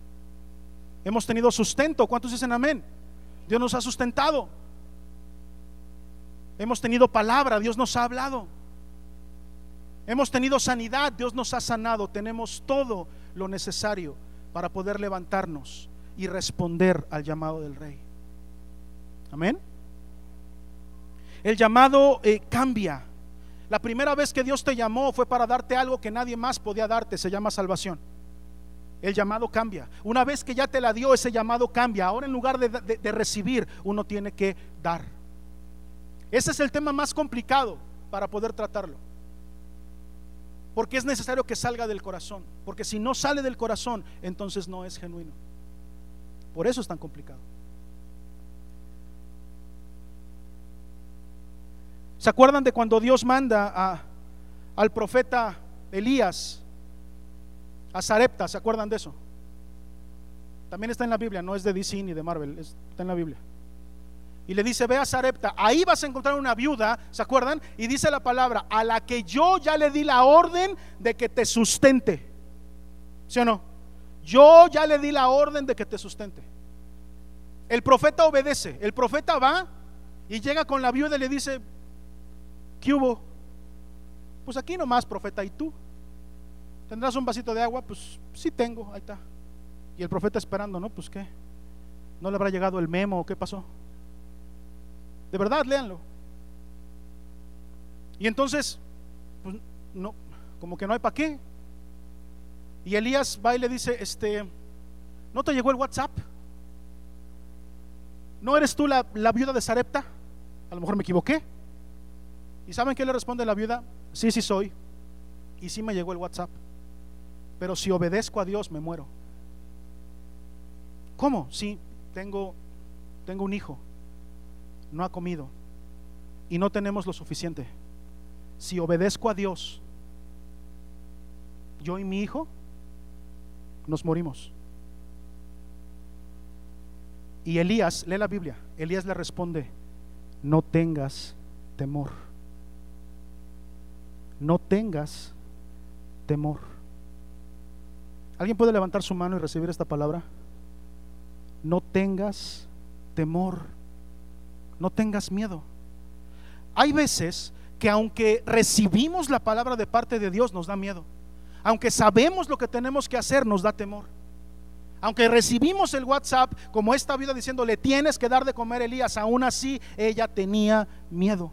Hemos tenido sustento. ¿Cuántos dicen amén? Dios nos ha sustentado. Hemos tenido palabra, Dios nos ha hablado. Hemos tenido sanidad, Dios nos ha sanado. Tenemos todo lo necesario para poder levantarnos y responder al llamado del rey. Amén. El llamado eh, cambia. La primera vez que Dios te llamó fue para darte algo que nadie más podía darte, se llama salvación. El llamado cambia. Una vez que ya te la dio, ese llamado cambia. Ahora en lugar de, de recibir, uno tiene que dar. Ese es el tema más complicado para poder tratarlo. Porque es necesario que salga del corazón. Porque si no sale del corazón, entonces no es genuino. Por eso es tan complicado. ¿Se acuerdan de cuando Dios manda a, al profeta Elías a Sarepta? ¿Se acuerdan de eso? También está en la Biblia, no es de DC ni de Marvel, está en la Biblia y le dice, ve a Sarepta, ahí vas a encontrar una viuda, ¿se acuerdan? Y dice la palabra, a la que yo ya le di la orden de que te sustente. ¿Sí o no? Yo ya le di la orden de que te sustente. El profeta obedece, el profeta va y llega con la viuda y le dice, ¿qué hubo? Pues aquí nomás, profeta, ¿y tú? ¿Tendrás un vasito de agua? Pues sí tengo, ahí está. Y el profeta esperando, ¿no? Pues qué. ¿No le habrá llegado el memo o qué pasó? De verdad, léanlo. Y entonces, pues, no, como que no hay para qué. Y Elías va y le dice, este, ¿no te llegó el WhatsApp? ¿No eres tú la, la viuda de Sarepta? A lo mejor me equivoqué. ¿Y saben qué le responde la viuda? Sí, sí soy. Y sí me llegó el WhatsApp. Pero si obedezco a Dios, me muero. ¿Cómo? Sí, tengo, tengo un hijo no ha comido y no tenemos lo suficiente. si obedezco a Dios, yo y mi hijo nos morimos. Y Elías, lee la Biblia, Elías le responde, no tengas temor, no tengas temor. ¿Alguien puede levantar su mano y recibir esta palabra? No tengas temor, no tengas miedo. Hay veces que aunque recibimos la palabra de parte de Dios nos da miedo. Aunque sabemos lo que tenemos que hacer nos da temor. Aunque recibimos el WhatsApp como esta vida diciendo, le tienes que dar de comer Elías, aún así ella tenía miedo.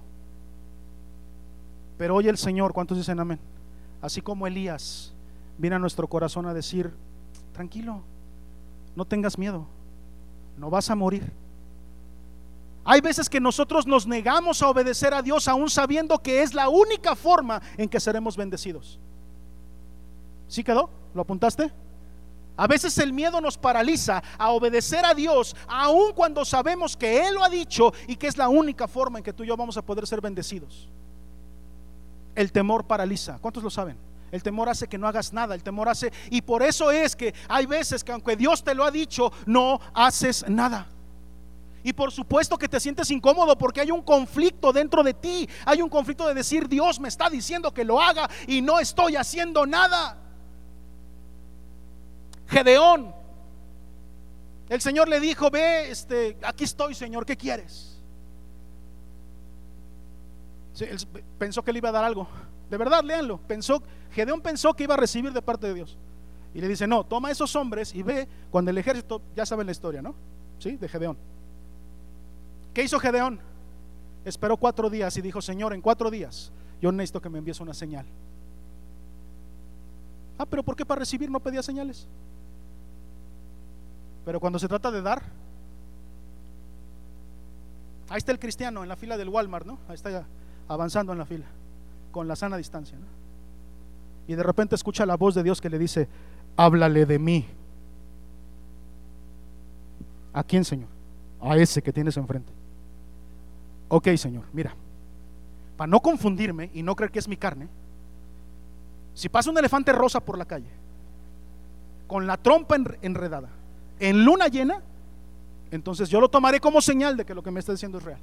Pero hoy el Señor, ¿cuántos dicen amén? Así como Elías viene a nuestro corazón a decir, tranquilo, no tengas miedo, no vas a morir. Hay veces que nosotros nos negamos a obedecer a Dios aún sabiendo que es la única forma en que seremos bendecidos. ¿Sí quedó? ¿Lo apuntaste? A veces el miedo nos paraliza a obedecer a Dios, aun cuando sabemos que Él lo ha dicho y que es la única forma en que tú y yo vamos a poder ser bendecidos. El temor paraliza. ¿Cuántos lo saben? El temor hace que no hagas nada, el temor hace... Y por eso es que hay veces que aunque Dios te lo ha dicho, no haces nada. Y por supuesto que te sientes incómodo porque hay un conflicto dentro de ti. Hay un conflicto de decir, Dios me está diciendo que lo haga y no estoy haciendo nada. Gedeón. El Señor le dijo, ve, este, aquí estoy, Señor, ¿qué quieres? él pensó que le iba a dar algo. De verdad, léanlo. Pensó, Gedeón pensó que iba a recibir de parte de Dios. Y le dice, no, toma esos hombres y ve cuando el ejército, ya saben la historia, ¿no? ¿Sí? De Gedeón. ¿Qué hizo Gedeón? Esperó cuatro días y dijo, Señor, en cuatro días yo necesito que me envíes una señal. Ah, pero ¿por qué para recibir no pedía señales? Pero cuando se trata de dar, ahí está el cristiano en la fila del Walmart, ¿no? Ahí está avanzando en la fila, con la sana distancia, ¿no? Y de repente escucha la voz de Dios que le dice, háblale de mí. ¿A quién, Señor? A ese que tienes enfrente. Ok, Señor, mira, para no confundirme y no creer que es mi carne, si pasa un elefante rosa por la calle, con la trompa enredada, en luna llena, entonces yo lo tomaré como señal de que lo que me está diciendo es real.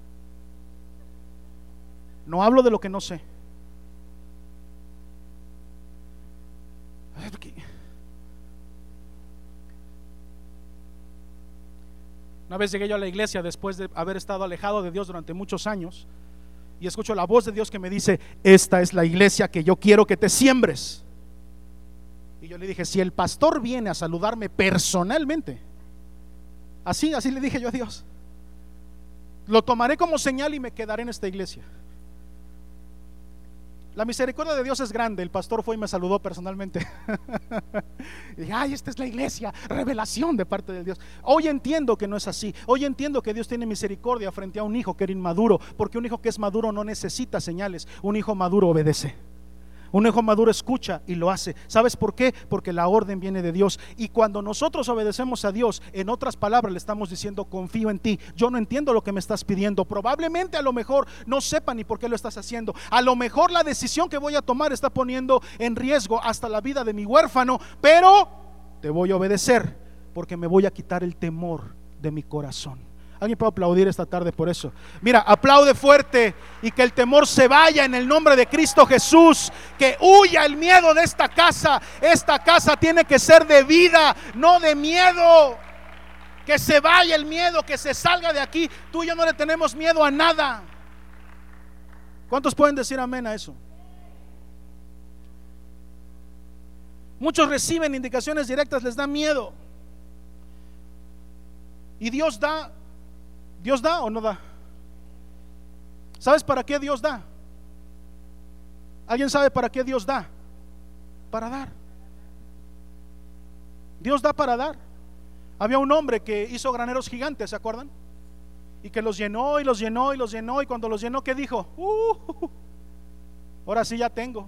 No hablo de lo que no sé. Una vez llegué yo a la iglesia después de haber estado alejado de Dios durante muchos años y escucho la voz de Dios que me dice, esta es la iglesia que yo quiero que te siembres. Y yo le dije, si el pastor viene a saludarme personalmente, así, así le dije yo a Dios, lo tomaré como señal y me quedaré en esta iglesia. La misericordia de Dios es grande. El pastor fue y me saludó personalmente. y dije, ay, esta es la iglesia, revelación de parte de Dios. Hoy entiendo que no es así. Hoy entiendo que Dios tiene misericordia frente a un hijo que era inmaduro, porque un hijo que es maduro no necesita señales. Un hijo maduro obedece. Un hijo maduro escucha y lo hace. ¿Sabes por qué? Porque la orden viene de Dios. Y cuando nosotros obedecemos a Dios, en otras palabras le estamos diciendo, confío en ti. Yo no entiendo lo que me estás pidiendo. Probablemente a lo mejor no sepa ni por qué lo estás haciendo. A lo mejor la decisión que voy a tomar está poniendo en riesgo hasta la vida de mi huérfano. Pero te voy a obedecer porque me voy a quitar el temor de mi corazón. Alguien puede aplaudir esta tarde por eso. Mira, aplaude fuerte y que el temor se vaya en el nombre de Cristo Jesús. Que huya el miedo de esta casa. Esta casa tiene que ser de vida, no de miedo. Que se vaya el miedo, que se salga de aquí. Tú y yo no le tenemos miedo a nada. ¿Cuántos pueden decir amén a eso? Muchos reciben indicaciones directas, les da miedo. Y Dios da ¿Dios da o no da? ¿Sabes para qué Dios da? ¿Alguien sabe para qué Dios da? Para dar. Dios da para dar. Había un hombre que hizo graneros gigantes, ¿se acuerdan? Y que los llenó y los llenó y los llenó y cuando los llenó, ¿qué dijo? Uh, ahora sí ya tengo.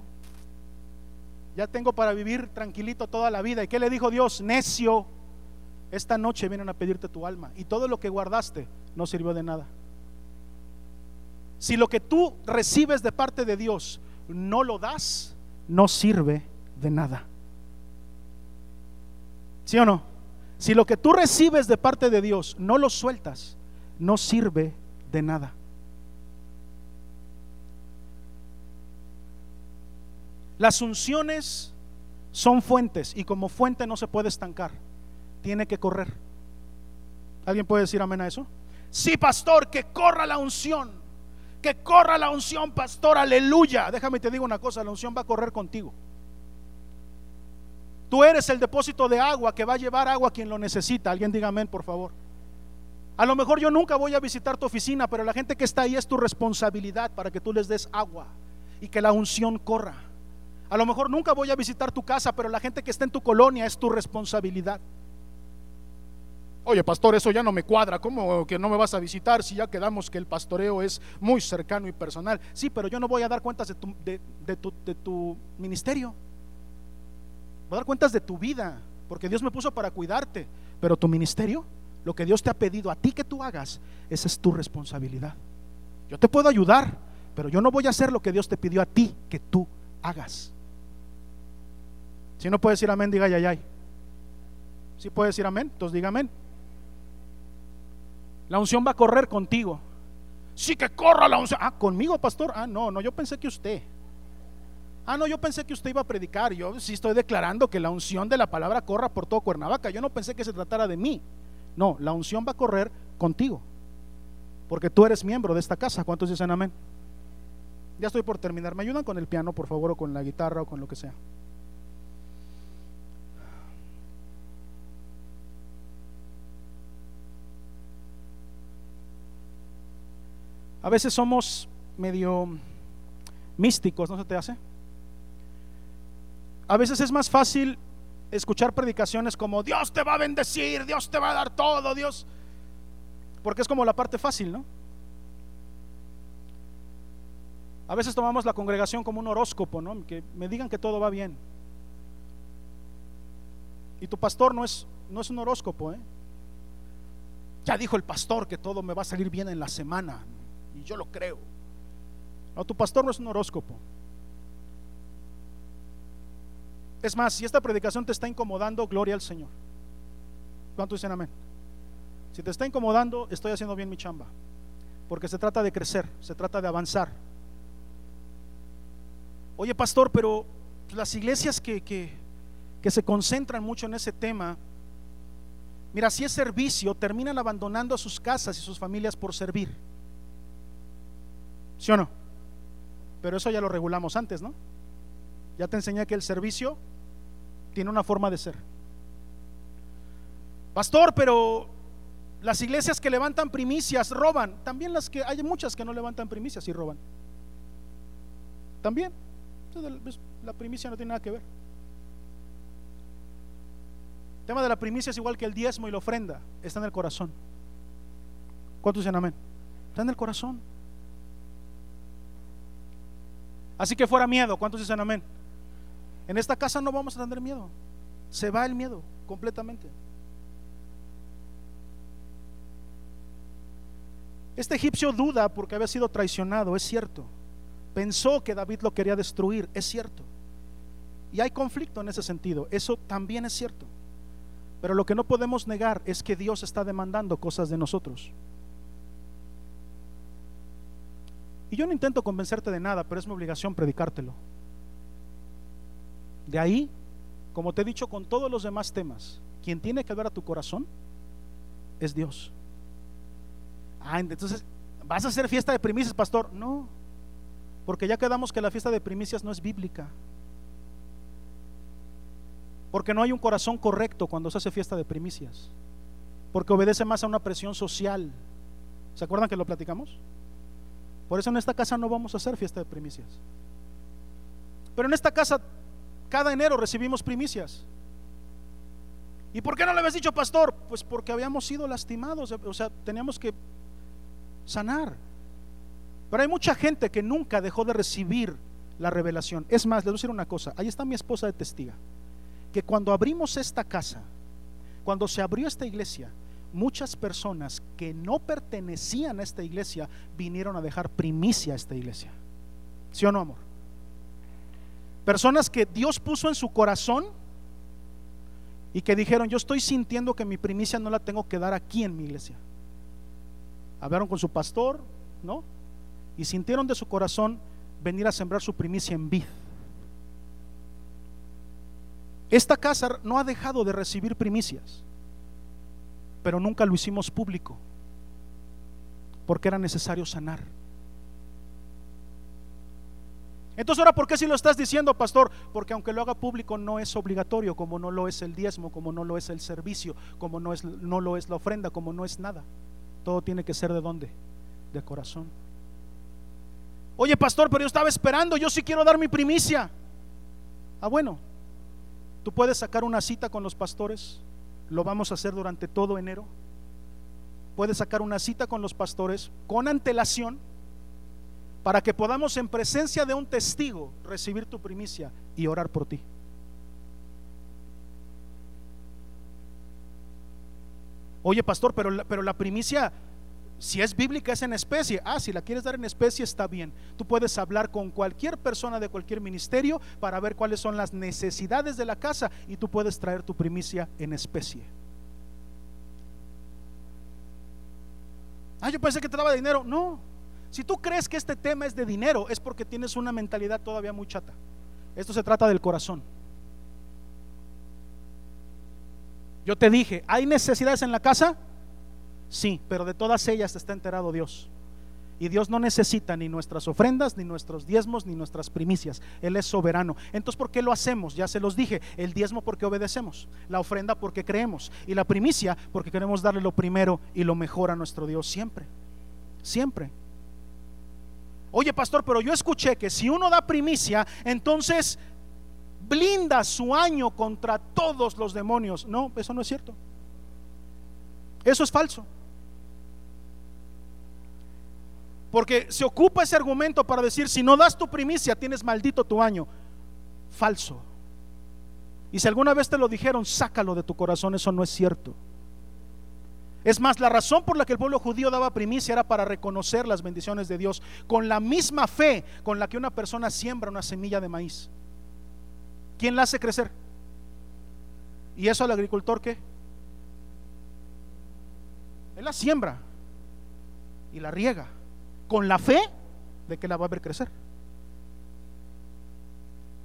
Ya tengo para vivir tranquilito toda la vida. ¿Y qué le dijo Dios? Necio. Esta noche vienen a pedirte tu alma y todo lo que guardaste no sirvió de nada. Si lo que tú recibes de parte de Dios no lo das, no sirve de nada. ¿Sí o no? Si lo que tú recibes de parte de Dios no lo sueltas, no sirve de nada. Las unciones son fuentes y como fuente no se puede estancar, tiene que correr. ¿Alguien puede decir amén a eso? Sí, pastor, que corra la unción, que corra la unción, pastor, aleluya. Déjame te digo una cosa, la unción va a correr contigo. Tú eres el depósito de agua que va a llevar agua a quien lo necesita. Alguien diga amén, por favor. A lo mejor yo nunca voy a visitar tu oficina, pero la gente que está ahí es tu responsabilidad para que tú les des agua y que la unción corra. A lo mejor nunca voy a visitar tu casa, pero la gente que está en tu colonia es tu responsabilidad. Oye, pastor, eso ya no me cuadra. ¿Cómo que no me vas a visitar si ya quedamos que el pastoreo es muy cercano y personal? Sí, pero yo no voy a dar cuentas de tu, tu, ministerio. Voy a dar cuentas de tu vida, porque Dios me puso para cuidarte. Pero tu ministerio, lo que Dios te ha pedido a ti que tú hagas, esa es tu responsabilidad. Yo te puedo ayudar, pero yo no voy a hacer lo que Dios te pidió a ti que tú hagas. Si no puedes decir amén, diga ay, ay. Si puedes decir amén, entonces diga amén. La unción va a correr contigo. Sí que corra la unción. Ah, conmigo, pastor. Ah, no, no, yo pensé que usted. Ah, no, yo pensé que usted iba a predicar. Yo sí estoy declarando que la unción de la palabra corra por todo Cuernavaca. Yo no pensé que se tratara de mí. No, la unción va a correr contigo. Porque tú eres miembro de esta casa. ¿Cuántos dicen amén? Ya estoy por terminar. ¿Me ayudan con el piano, por favor, o con la guitarra, o con lo que sea? A veces somos medio místicos, ¿no se te hace? A veces es más fácil escuchar predicaciones como Dios te va a bendecir, Dios te va a dar todo, Dios, porque es como la parte fácil, ¿no? A veces tomamos la congregación como un horóscopo, ¿no? Que me digan que todo va bien. Y tu pastor no es, no es un horóscopo, ¿eh? Ya dijo el pastor que todo me va a salir bien en la semana y yo lo creo. No, tu pastor no es un horóscopo. Es más, si esta predicación te está incomodando, gloria al Señor. ¿Cuánto dicen amén? Si te está incomodando, estoy haciendo bien mi chamba. Porque se trata de crecer, se trata de avanzar. Oye, pastor, pero las iglesias que, que, que se concentran mucho en ese tema, mira, si es servicio, terminan abandonando a sus casas y sus familias por servir. ¿Sí o no? Pero eso ya lo regulamos antes, ¿no? Ya te enseñé que el servicio tiene una forma de ser. Pastor, pero las iglesias que levantan primicias roban. También las que hay muchas que no levantan primicias y roban. También. La primicia no tiene nada que ver. El tema de la primicia es igual que el diezmo y la ofrenda. Está en el corazón. ¿Cuántos dicen amén? Está en el corazón. Así que fuera miedo. ¿Cuántos dicen amén? En esta casa no vamos a tener miedo. Se va el miedo completamente. Este egipcio duda porque había sido traicionado, es cierto. Pensó que David lo quería destruir, es cierto. Y hay conflicto en ese sentido, eso también es cierto. Pero lo que no podemos negar es que Dios está demandando cosas de nosotros. Y yo no intento convencerte de nada, pero es mi obligación predicártelo. De ahí, como te he dicho con todos los demás temas, quien tiene que ver a tu corazón es Dios. Ah, entonces, ¿vas a hacer fiesta de primicias, pastor? No, porque ya quedamos que la fiesta de primicias no es bíblica. Porque no hay un corazón correcto cuando se hace fiesta de primicias. Porque obedece más a una presión social. ¿Se acuerdan que lo platicamos? Por eso en esta casa no vamos a hacer fiesta de primicias. Pero en esta casa cada enero recibimos primicias. ¿Y por qué no le habías dicho, pastor? Pues porque habíamos sido lastimados, o sea, teníamos que sanar. Pero hay mucha gente que nunca dejó de recibir la revelación. Es más, les voy a decir una cosa, ahí está mi esposa de testiga, que cuando abrimos esta casa, cuando se abrió esta iglesia, muchas personas que no pertenecían a esta iglesia vinieron a dejar primicia a esta iglesia. ¿Sí o no, amor? Personas que Dios puso en su corazón y que dijeron, yo estoy sintiendo que mi primicia no la tengo que dar aquí en mi iglesia. Hablaron con su pastor, ¿no? Y sintieron de su corazón venir a sembrar su primicia en vid. Esta casa no ha dejado de recibir primicias, pero nunca lo hicimos público, porque era necesario sanar. Entonces ahora, ¿por qué si lo estás diciendo, pastor? Porque aunque lo haga público no es obligatorio, como no lo es el diezmo, como no lo es el servicio, como no, es, no lo es la ofrenda, como no es nada. Todo tiene que ser de dónde? De corazón. Oye, pastor, pero yo estaba esperando, yo sí quiero dar mi primicia. Ah, bueno, tú puedes sacar una cita con los pastores, lo vamos a hacer durante todo enero. Puedes sacar una cita con los pastores con antelación para que podamos en presencia de un testigo recibir tu primicia y orar por ti. Oye, pastor, pero pero la primicia, si es bíblica, es en especie. Ah, si la quieres dar en especie, está bien. Tú puedes hablar con cualquier persona de cualquier ministerio para ver cuáles son las necesidades de la casa y tú puedes traer tu primicia en especie. Ah, yo pensé que te daba dinero. No, si tú crees que este tema es de dinero, es porque tienes una mentalidad todavía muy chata. Esto se trata del corazón. Yo te dije, ¿hay necesidades en la casa? Sí, pero de todas ellas está enterado Dios. Y Dios no necesita ni nuestras ofrendas, ni nuestros diezmos, ni nuestras primicias. Él es soberano. Entonces, ¿por qué lo hacemos? Ya se los dije. El diezmo porque obedecemos. La ofrenda porque creemos. Y la primicia porque queremos darle lo primero y lo mejor a nuestro Dios siempre. Siempre. Oye, pastor, pero yo escuché que si uno da primicia, entonces blinda su año contra todos los demonios. No, eso no es cierto. Eso es falso. Porque se ocupa ese argumento para decir, si no das tu primicia, tienes maldito tu año. Falso. Y si alguna vez te lo dijeron, sácalo de tu corazón, eso no es cierto. Es más, la razón por la que el pueblo judío daba primicia era para reconocer las bendiciones de Dios con la misma fe con la que una persona siembra una semilla de maíz. ¿Quién la hace crecer? ¿Y eso al agricultor qué? Él la siembra y la riega con la fe de que la va a ver crecer.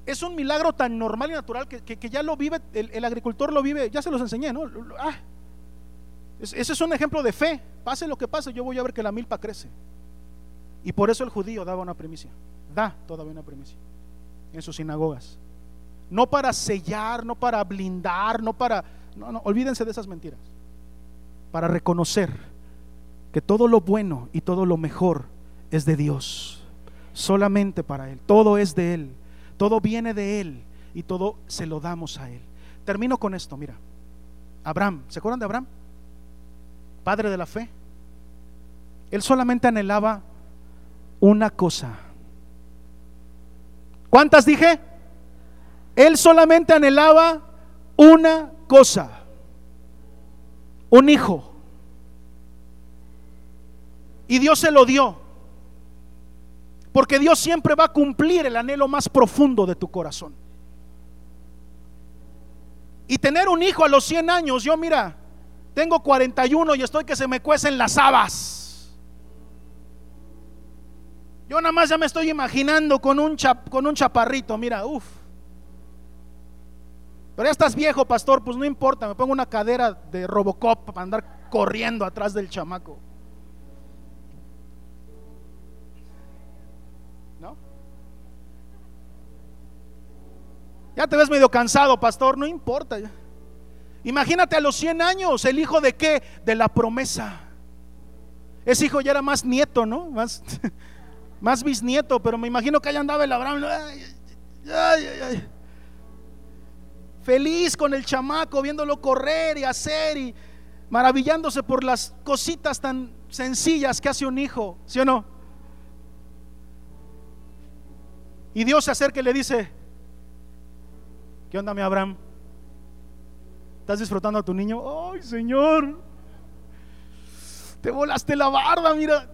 Es un milagro tan normal y natural que, ya lo vive, el, agricultor lo vive, ya se los enseñé, ¿no? Ah, ese es un ejemplo de fe. Pase lo que pase, yo voy a ver que la milpa crece. Y por eso el judío daba una primicia. Da todavía una primicia en sus sinagogas. No para sellar, no para blindar, no para... No, no, olvídense de esas mentiras. Para reconocer que todo lo bueno y todo lo mejor es de Dios. Solamente para Él. Todo es de Él. Todo viene de Él. Y todo se lo damos a Él. Termino con esto, mira. Abraham, ¿se acuerdan de Abraham? padre de la fe, él solamente anhelaba una cosa. ¿Cuántas dije? Él solamente anhelaba una cosa, un hijo. Y Dios se lo dio. Porque Dios siempre va a cumplir el anhelo más profundo de tu corazón. Y tener un hijo a los 100 años, yo mira, tengo 41 y estoy que se me cuecen las habas. Yo nada más ya me estoy imaginando con un, con un chaparrito, mira, uff. Pero ya estás viejo, pastor, pues no importa, me pongo una cadera de Robocop para andar corriendo atrás del chamaco. Ya te ves medio cansado, pastor, no importa. Imagínate a los 100 años, el hijo de qué? De la promesa. Ese hijo ya era más nieto, ¿no? Más, más bisnieto, pero me imagino que allá andaba el Abraham. Feliz con el chamaco, viéndolo correr y hacer y maravillándose por las cositas tan sencillas que hace un hijo, ¿sí o no? Y Dios se acerca y le dice, ¿qué onda mi Abraham? ¿Estás disfrutando a tu niño? ¡Ay, Señor! Te volaste la barba, mira.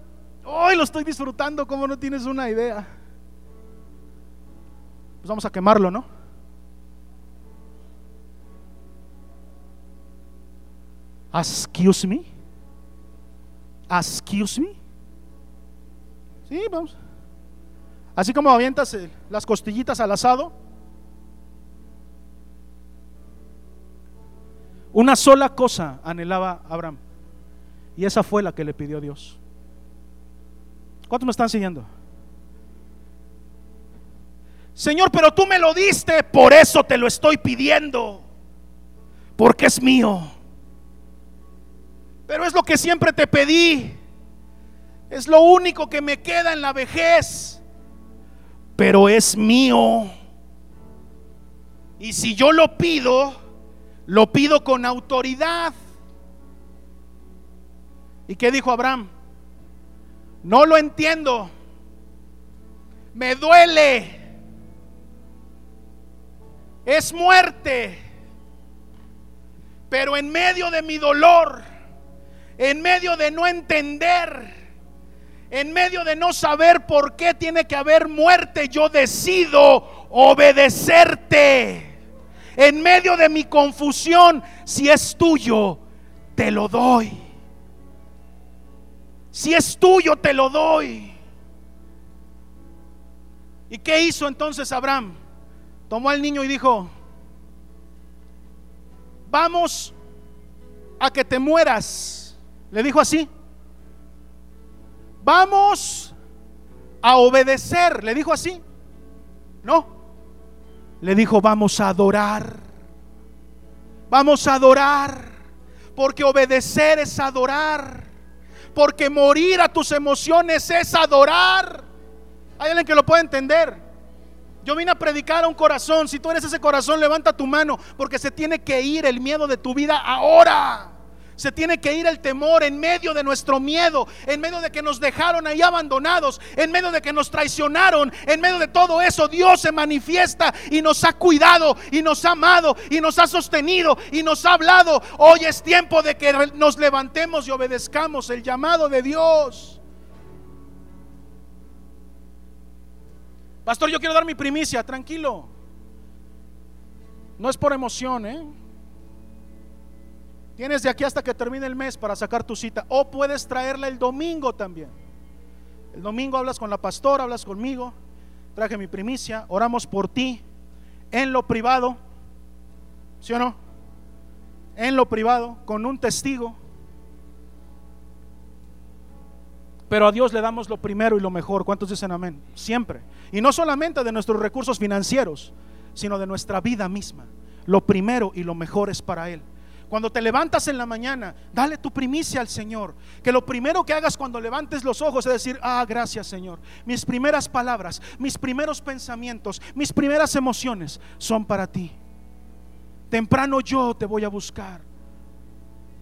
¡Ay, lo estoy disfrutando como no tienes una idea! Pues vamos a quemarlo, ¿no? Excuse me. Excuse me. Sí, vamos. Así como avientas eh, las costillitas al asado. Una sola cosa anhelaba Abraham. Y esa fue la que le pidió Dios. ¿Cuántos me están siguiendo? Señor, pero tú me lo diste, por eso te lo estoy pidiendo. Porque es mío. Pero es lo que siempre te pedí. Es lo único que me queda en la vejez. Pero es mío. Y si yo lo pido, lo pido con autoridad. ¿Y qué dijo Abraham? No lo entiendo. Me duele. Es muerte. Pero en medio de mi dolor, en medio de no entender, en medio de no saber por qué tiene que haber muerte, yo decido obedecerte. En medio de mi confusión, si es tuyo, te lo doy. Si es tuyo, te lo doy. ¿Y qué hizo entonces Abraham? Tomó al niño y dijo, vamos a que te mueras. Le dijo así. Vamos a obedecer. Le dijo así. No. Le dijo, vamos a adorar. Vamos a adorar. Porque obedecer es adorar. Porque morir a tus emociones es adorar. Hay alguien que lo puede entender. Yo vine a predicar a un corazón. Si tú eres ese corazón, levanta tu mano. Porque se tiene que ir el miedo de tu vida ahora. Se tiene que ir el temor en medio de nuestro miedo, en medio de que nos dejaron ahí abandonados, en medio de que nos traicionaron, en medio de todo eso Dios se manifiesta y nos ha cuidado y nos ha amado y nos ha sostenido y nos ha hablado. Hoy es tiempo de que nos levantemos y obedezcamos el llamado de Dios. Pastor, yo quiero dar mi primicia, tranquilo. No es por emoción, ¿eh? Tienes de aquí hasta que termine el mes para sacar tu cita. O puedes traerla el domingo también. El domingo hablas con la pastora, hablas conmigo. Traje mi primicia, oramos por ti en lo privado. ¿Sí o no? En lo privado, con un testigo. Pero a Dios le damos lo primero y lo mejor. ¿Cuántos dicen amén? Siempre. Y no solamente de nuestros recursos financieros, sino de nuestra vida misma. Lo primero y lo mejor es para Él. Cuando te levantas en la mañana, dale tu primicia al Señor. Que lo primero que hagas cuando levantes los ojos es decir, ah, gracias Señor. Mis primeras palabras, mis primeros pensamientos, mis primeras emociones son para ti. Temprano yo te voy a buscar.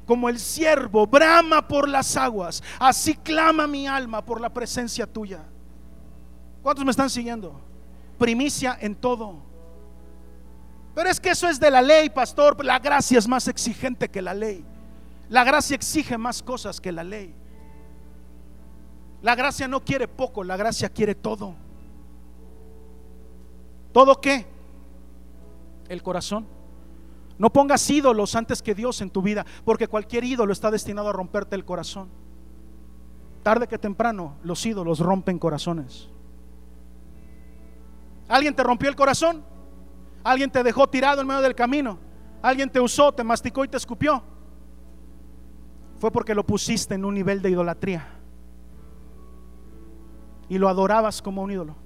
Como el siervo brama por las aguas, así clama mi alma por la presencia tuya. ¿Cuántos me están siguiendo? Primicia en todo. Pero es que eso es de la ley, pastor. La gracia es más exigente que la ley. La gracia exige más cosas que la ley. La gracia no quiere poco, la gracia quiere todo. ¿Todo qué? El corazón. No pongas ídolos antes que Dios en tu vida, porque cualquier ídolo está destinado a romperte el corazón. Tarde que temprano, los ídolos rompen corazones. ¿Alguien te rompió el corazón? Alguien te dejó tirado en medio del camino. Alguien te usó, te masticó y te escupió. Fue porque lo pusiste en un nivel de idolatría. Y lo adorabas como un ídolo.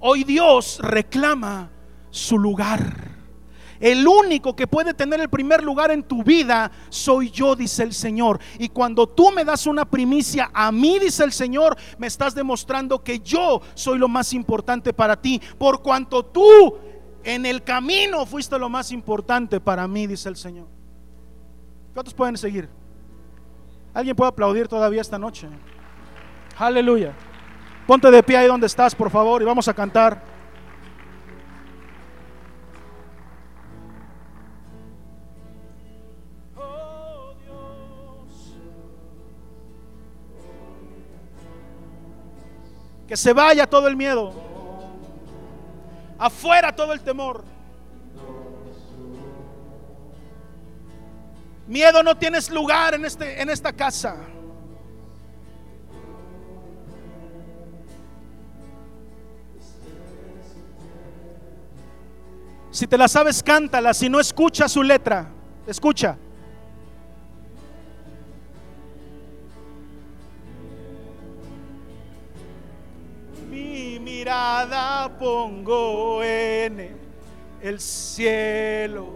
Hoy Dios reclama su lugar. El único que puede tener el primer lugar en tu vida soy yo, dice el Señor. Y cuando tú me das una primicia a mí, dice el Señor, me estás demostrando que yo soy lo más importante para ti. Por cuanto tú en el camino fuiste lo más importante para mí, dice el Señor. ¿Cuántos pueden seguir? ¿Alguien puede aplaudir todavía esta noche? Aleluya. Ponte de pie ahí donde estás, por favor, y vamos a cantar. Que se vaya todo el miedo. Afuera todo el temor. Miedo no tienes lugar en, este, en esta casa. Si te la sabes, cántala. Si no, escucha su letra. Escucha. Pongo en el cielo.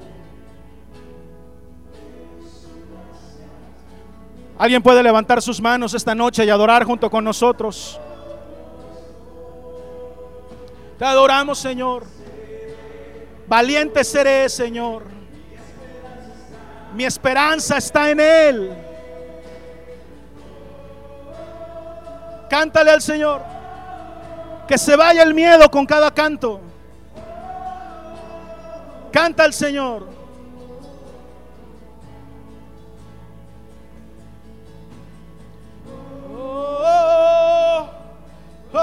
Alguien puede levantar sus manos esta noche y adorar junto con nosotros. Te adoramos, Señor. Valiente seré, Señor. Mi esperanza está en Él. Cántale al Señor. Que se vaya el miedo con cada canto. Canta al Señor. Oh, oh,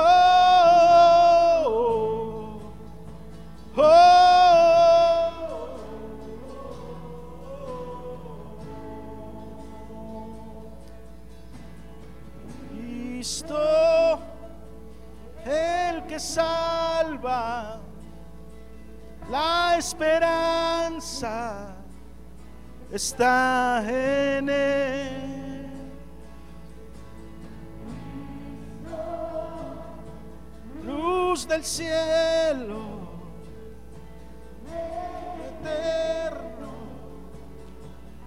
oh, el que salva, la esperanza está en él. Luz del cielo, eterno,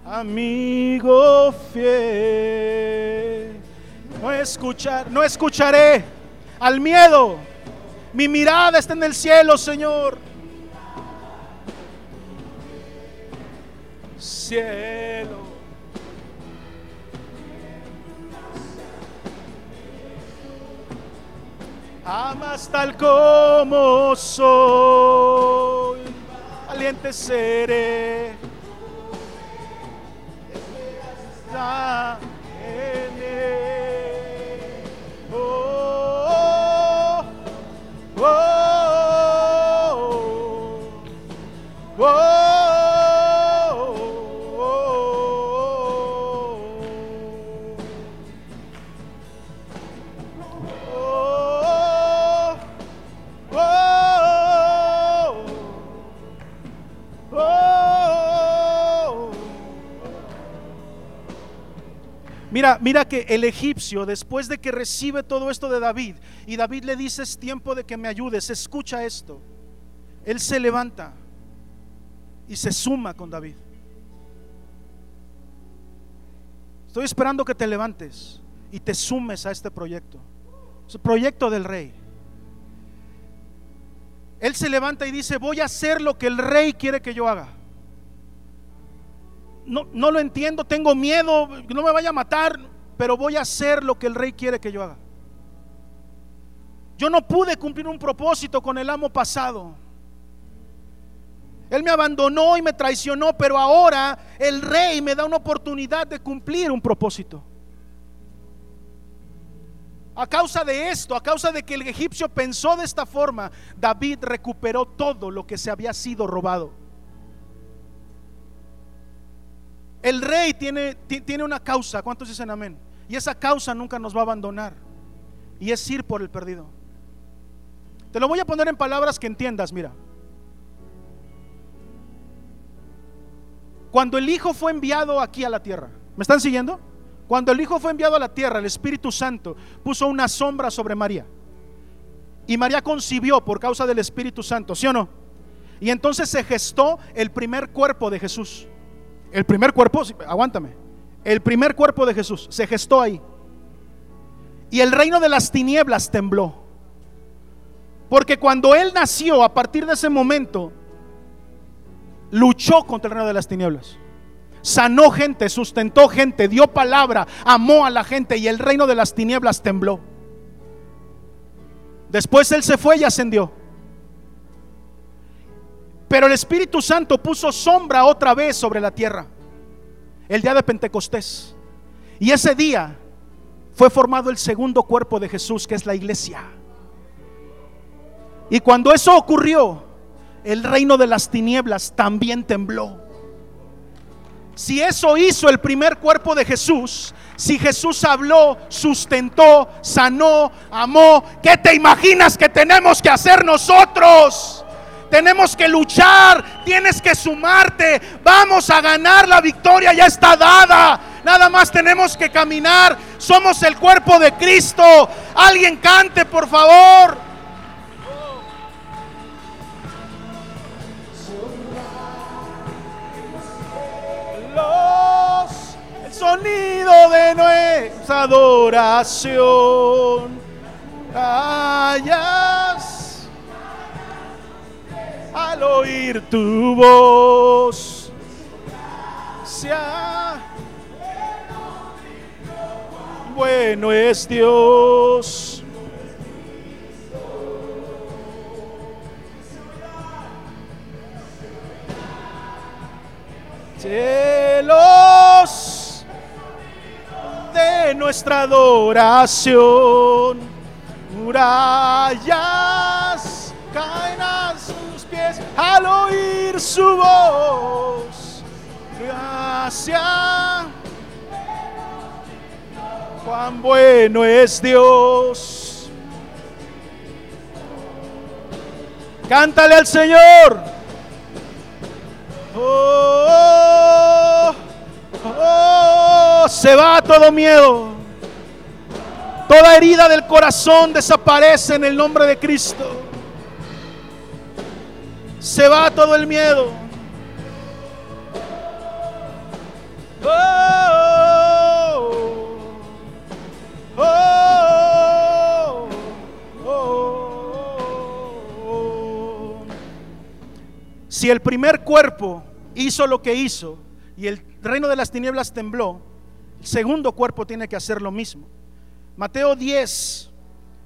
amigo fiel. No escuchar, no escucharé al miedo. Mi mirada está en el cielo, Señor. Cielo. Amas tal como soy. Valiente seré. Mira, mira que el egipcio, después de que recibe todo esto de David, y David le dice, es tiempo de que me ayudes, escucha esto. Él se levanta y se suma con David. Estoy esperando que te levantes y te sumes a este proyecto. Es el proyecto del rey. Él se levanta y dice, voy a hacer lo que el rey quiere que yo haga. No, no lo entiendo, tengo miedo, no me vaya a matar, pero voy a hacer lo que el rey quiere que yo haga. Yo no pude cumplir un propósito con el amo pasado. Él me abandonó y me traicionó, pero ahora el rey me da una oportunidad de cumplir un propósito. A causa de esto, a causa de que el egipcio pensó de esta forma, David recuperó todo lo que se había sido robado. El rey tiene, ti- tiene una causa, ¿cuántos dicen amén? Y esa causa nunca nos va a abandonar. Y es ir por el perdido. Te lo voy a poner en palabras que entiendas, mira. Cuando el Hijo fue enviado aquí a la tierra, ¿me están siguiendo? Cuando el Hijo fue enviado a la tierra, el Espíritu Santo puso una sombra sobre María. Y María concibió por causa del Espíritu Santo, ¿sí o no? Y entonces se gestó el primer cuerpo de Jesús. El primer cuerpo, aguántame. El primer cuerpo de Jesús se gestó ahí. Y el reino de las tinieblas tembló. Porque cuando Él nació, a partir de ese momento, luchó contra el reino de las tinieblas. Sanó gente, sustentó gente, dio palabra, amó a la gente y el reino de las tinieblas tembló. Después Él se fue y ascendió. Pero el Espíritu Santo puso sombra otra vez sobre la tierra. El día de Pentecostés. Y ese día fue formado el segundo cuerpo de Jesús, que es la iglesia. Y cuando eso ocurrió, el reino de las tinieblas también tembló. Si eso hizo el primer cuerpo de Jesús, si Jesús habló, sustentó, sanó, amó, ¿qué te imaginas que tenemos que hacer nosotros? Tenemos que luchar, tienes que sumarte, vamos a ganar, la victoria ya está dada. Nada más tenemos que caminar, somos el cuerpo de Cristo. Alguien cante, por favor. sonido de nuestra adoración. Callas al oír tu voz. Sea bueno es Dios. Cielos de nuestra adoración. Murallas caen a sus pies al oír su voz. Gracias. Cuán bueno es Dios. Cántale al Señor. Oh, Oh, se va todo miedo. Toda herida del corazón desaparece en el nombre de Cristo. Se va todo el miedo. Oh, oh, oh, si el primer cuerpo hizo lo que hizo y el reino de las tinieblas tembló, el segundo cuerpo tiene que hacer lo mismo. Mateo 10,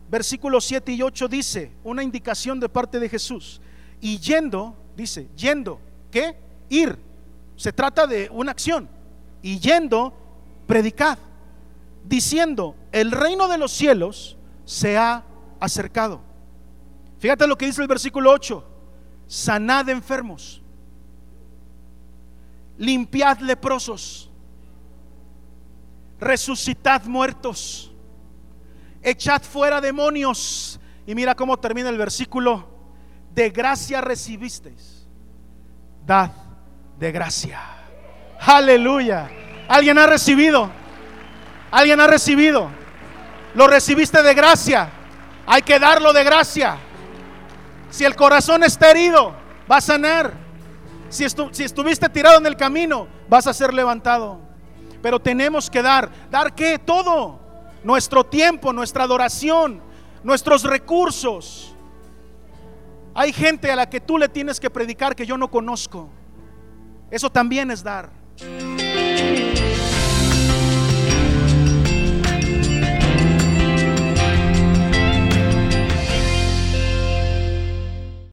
versículos 7 y 8 dice, una indicación de parte de Jesús. Y yendo, dice, yendo, ¿qué? Ir. Se trata de una acción. Y yendo, predicad, diciendo, el reino de los cielos se ha acercado. Fíjate lo que dice el versículo 8, sanad enfermos limpiad leprosos, resucitad muertos, echad fuera demonios. Y mira cómo termina el versículo, de gracia recibisteis, dad de gracia. Aleluya. ¿Alguien ha recibido? ¿Alguien ha recibido? Lo recibiste de gracia. Hay que darlo de gracia. Si el corazón está herido, va a sanar. Si, estuviste tirado en el camino, vas a ser levantado. Pero tenemos que dar. ¿Dar qué? Todo. Nuestro tiempo, nuestra adoración, nuestros recursos. Hay gente a la que tú le tienes que predicar que yo no conozco. Eso también es dar.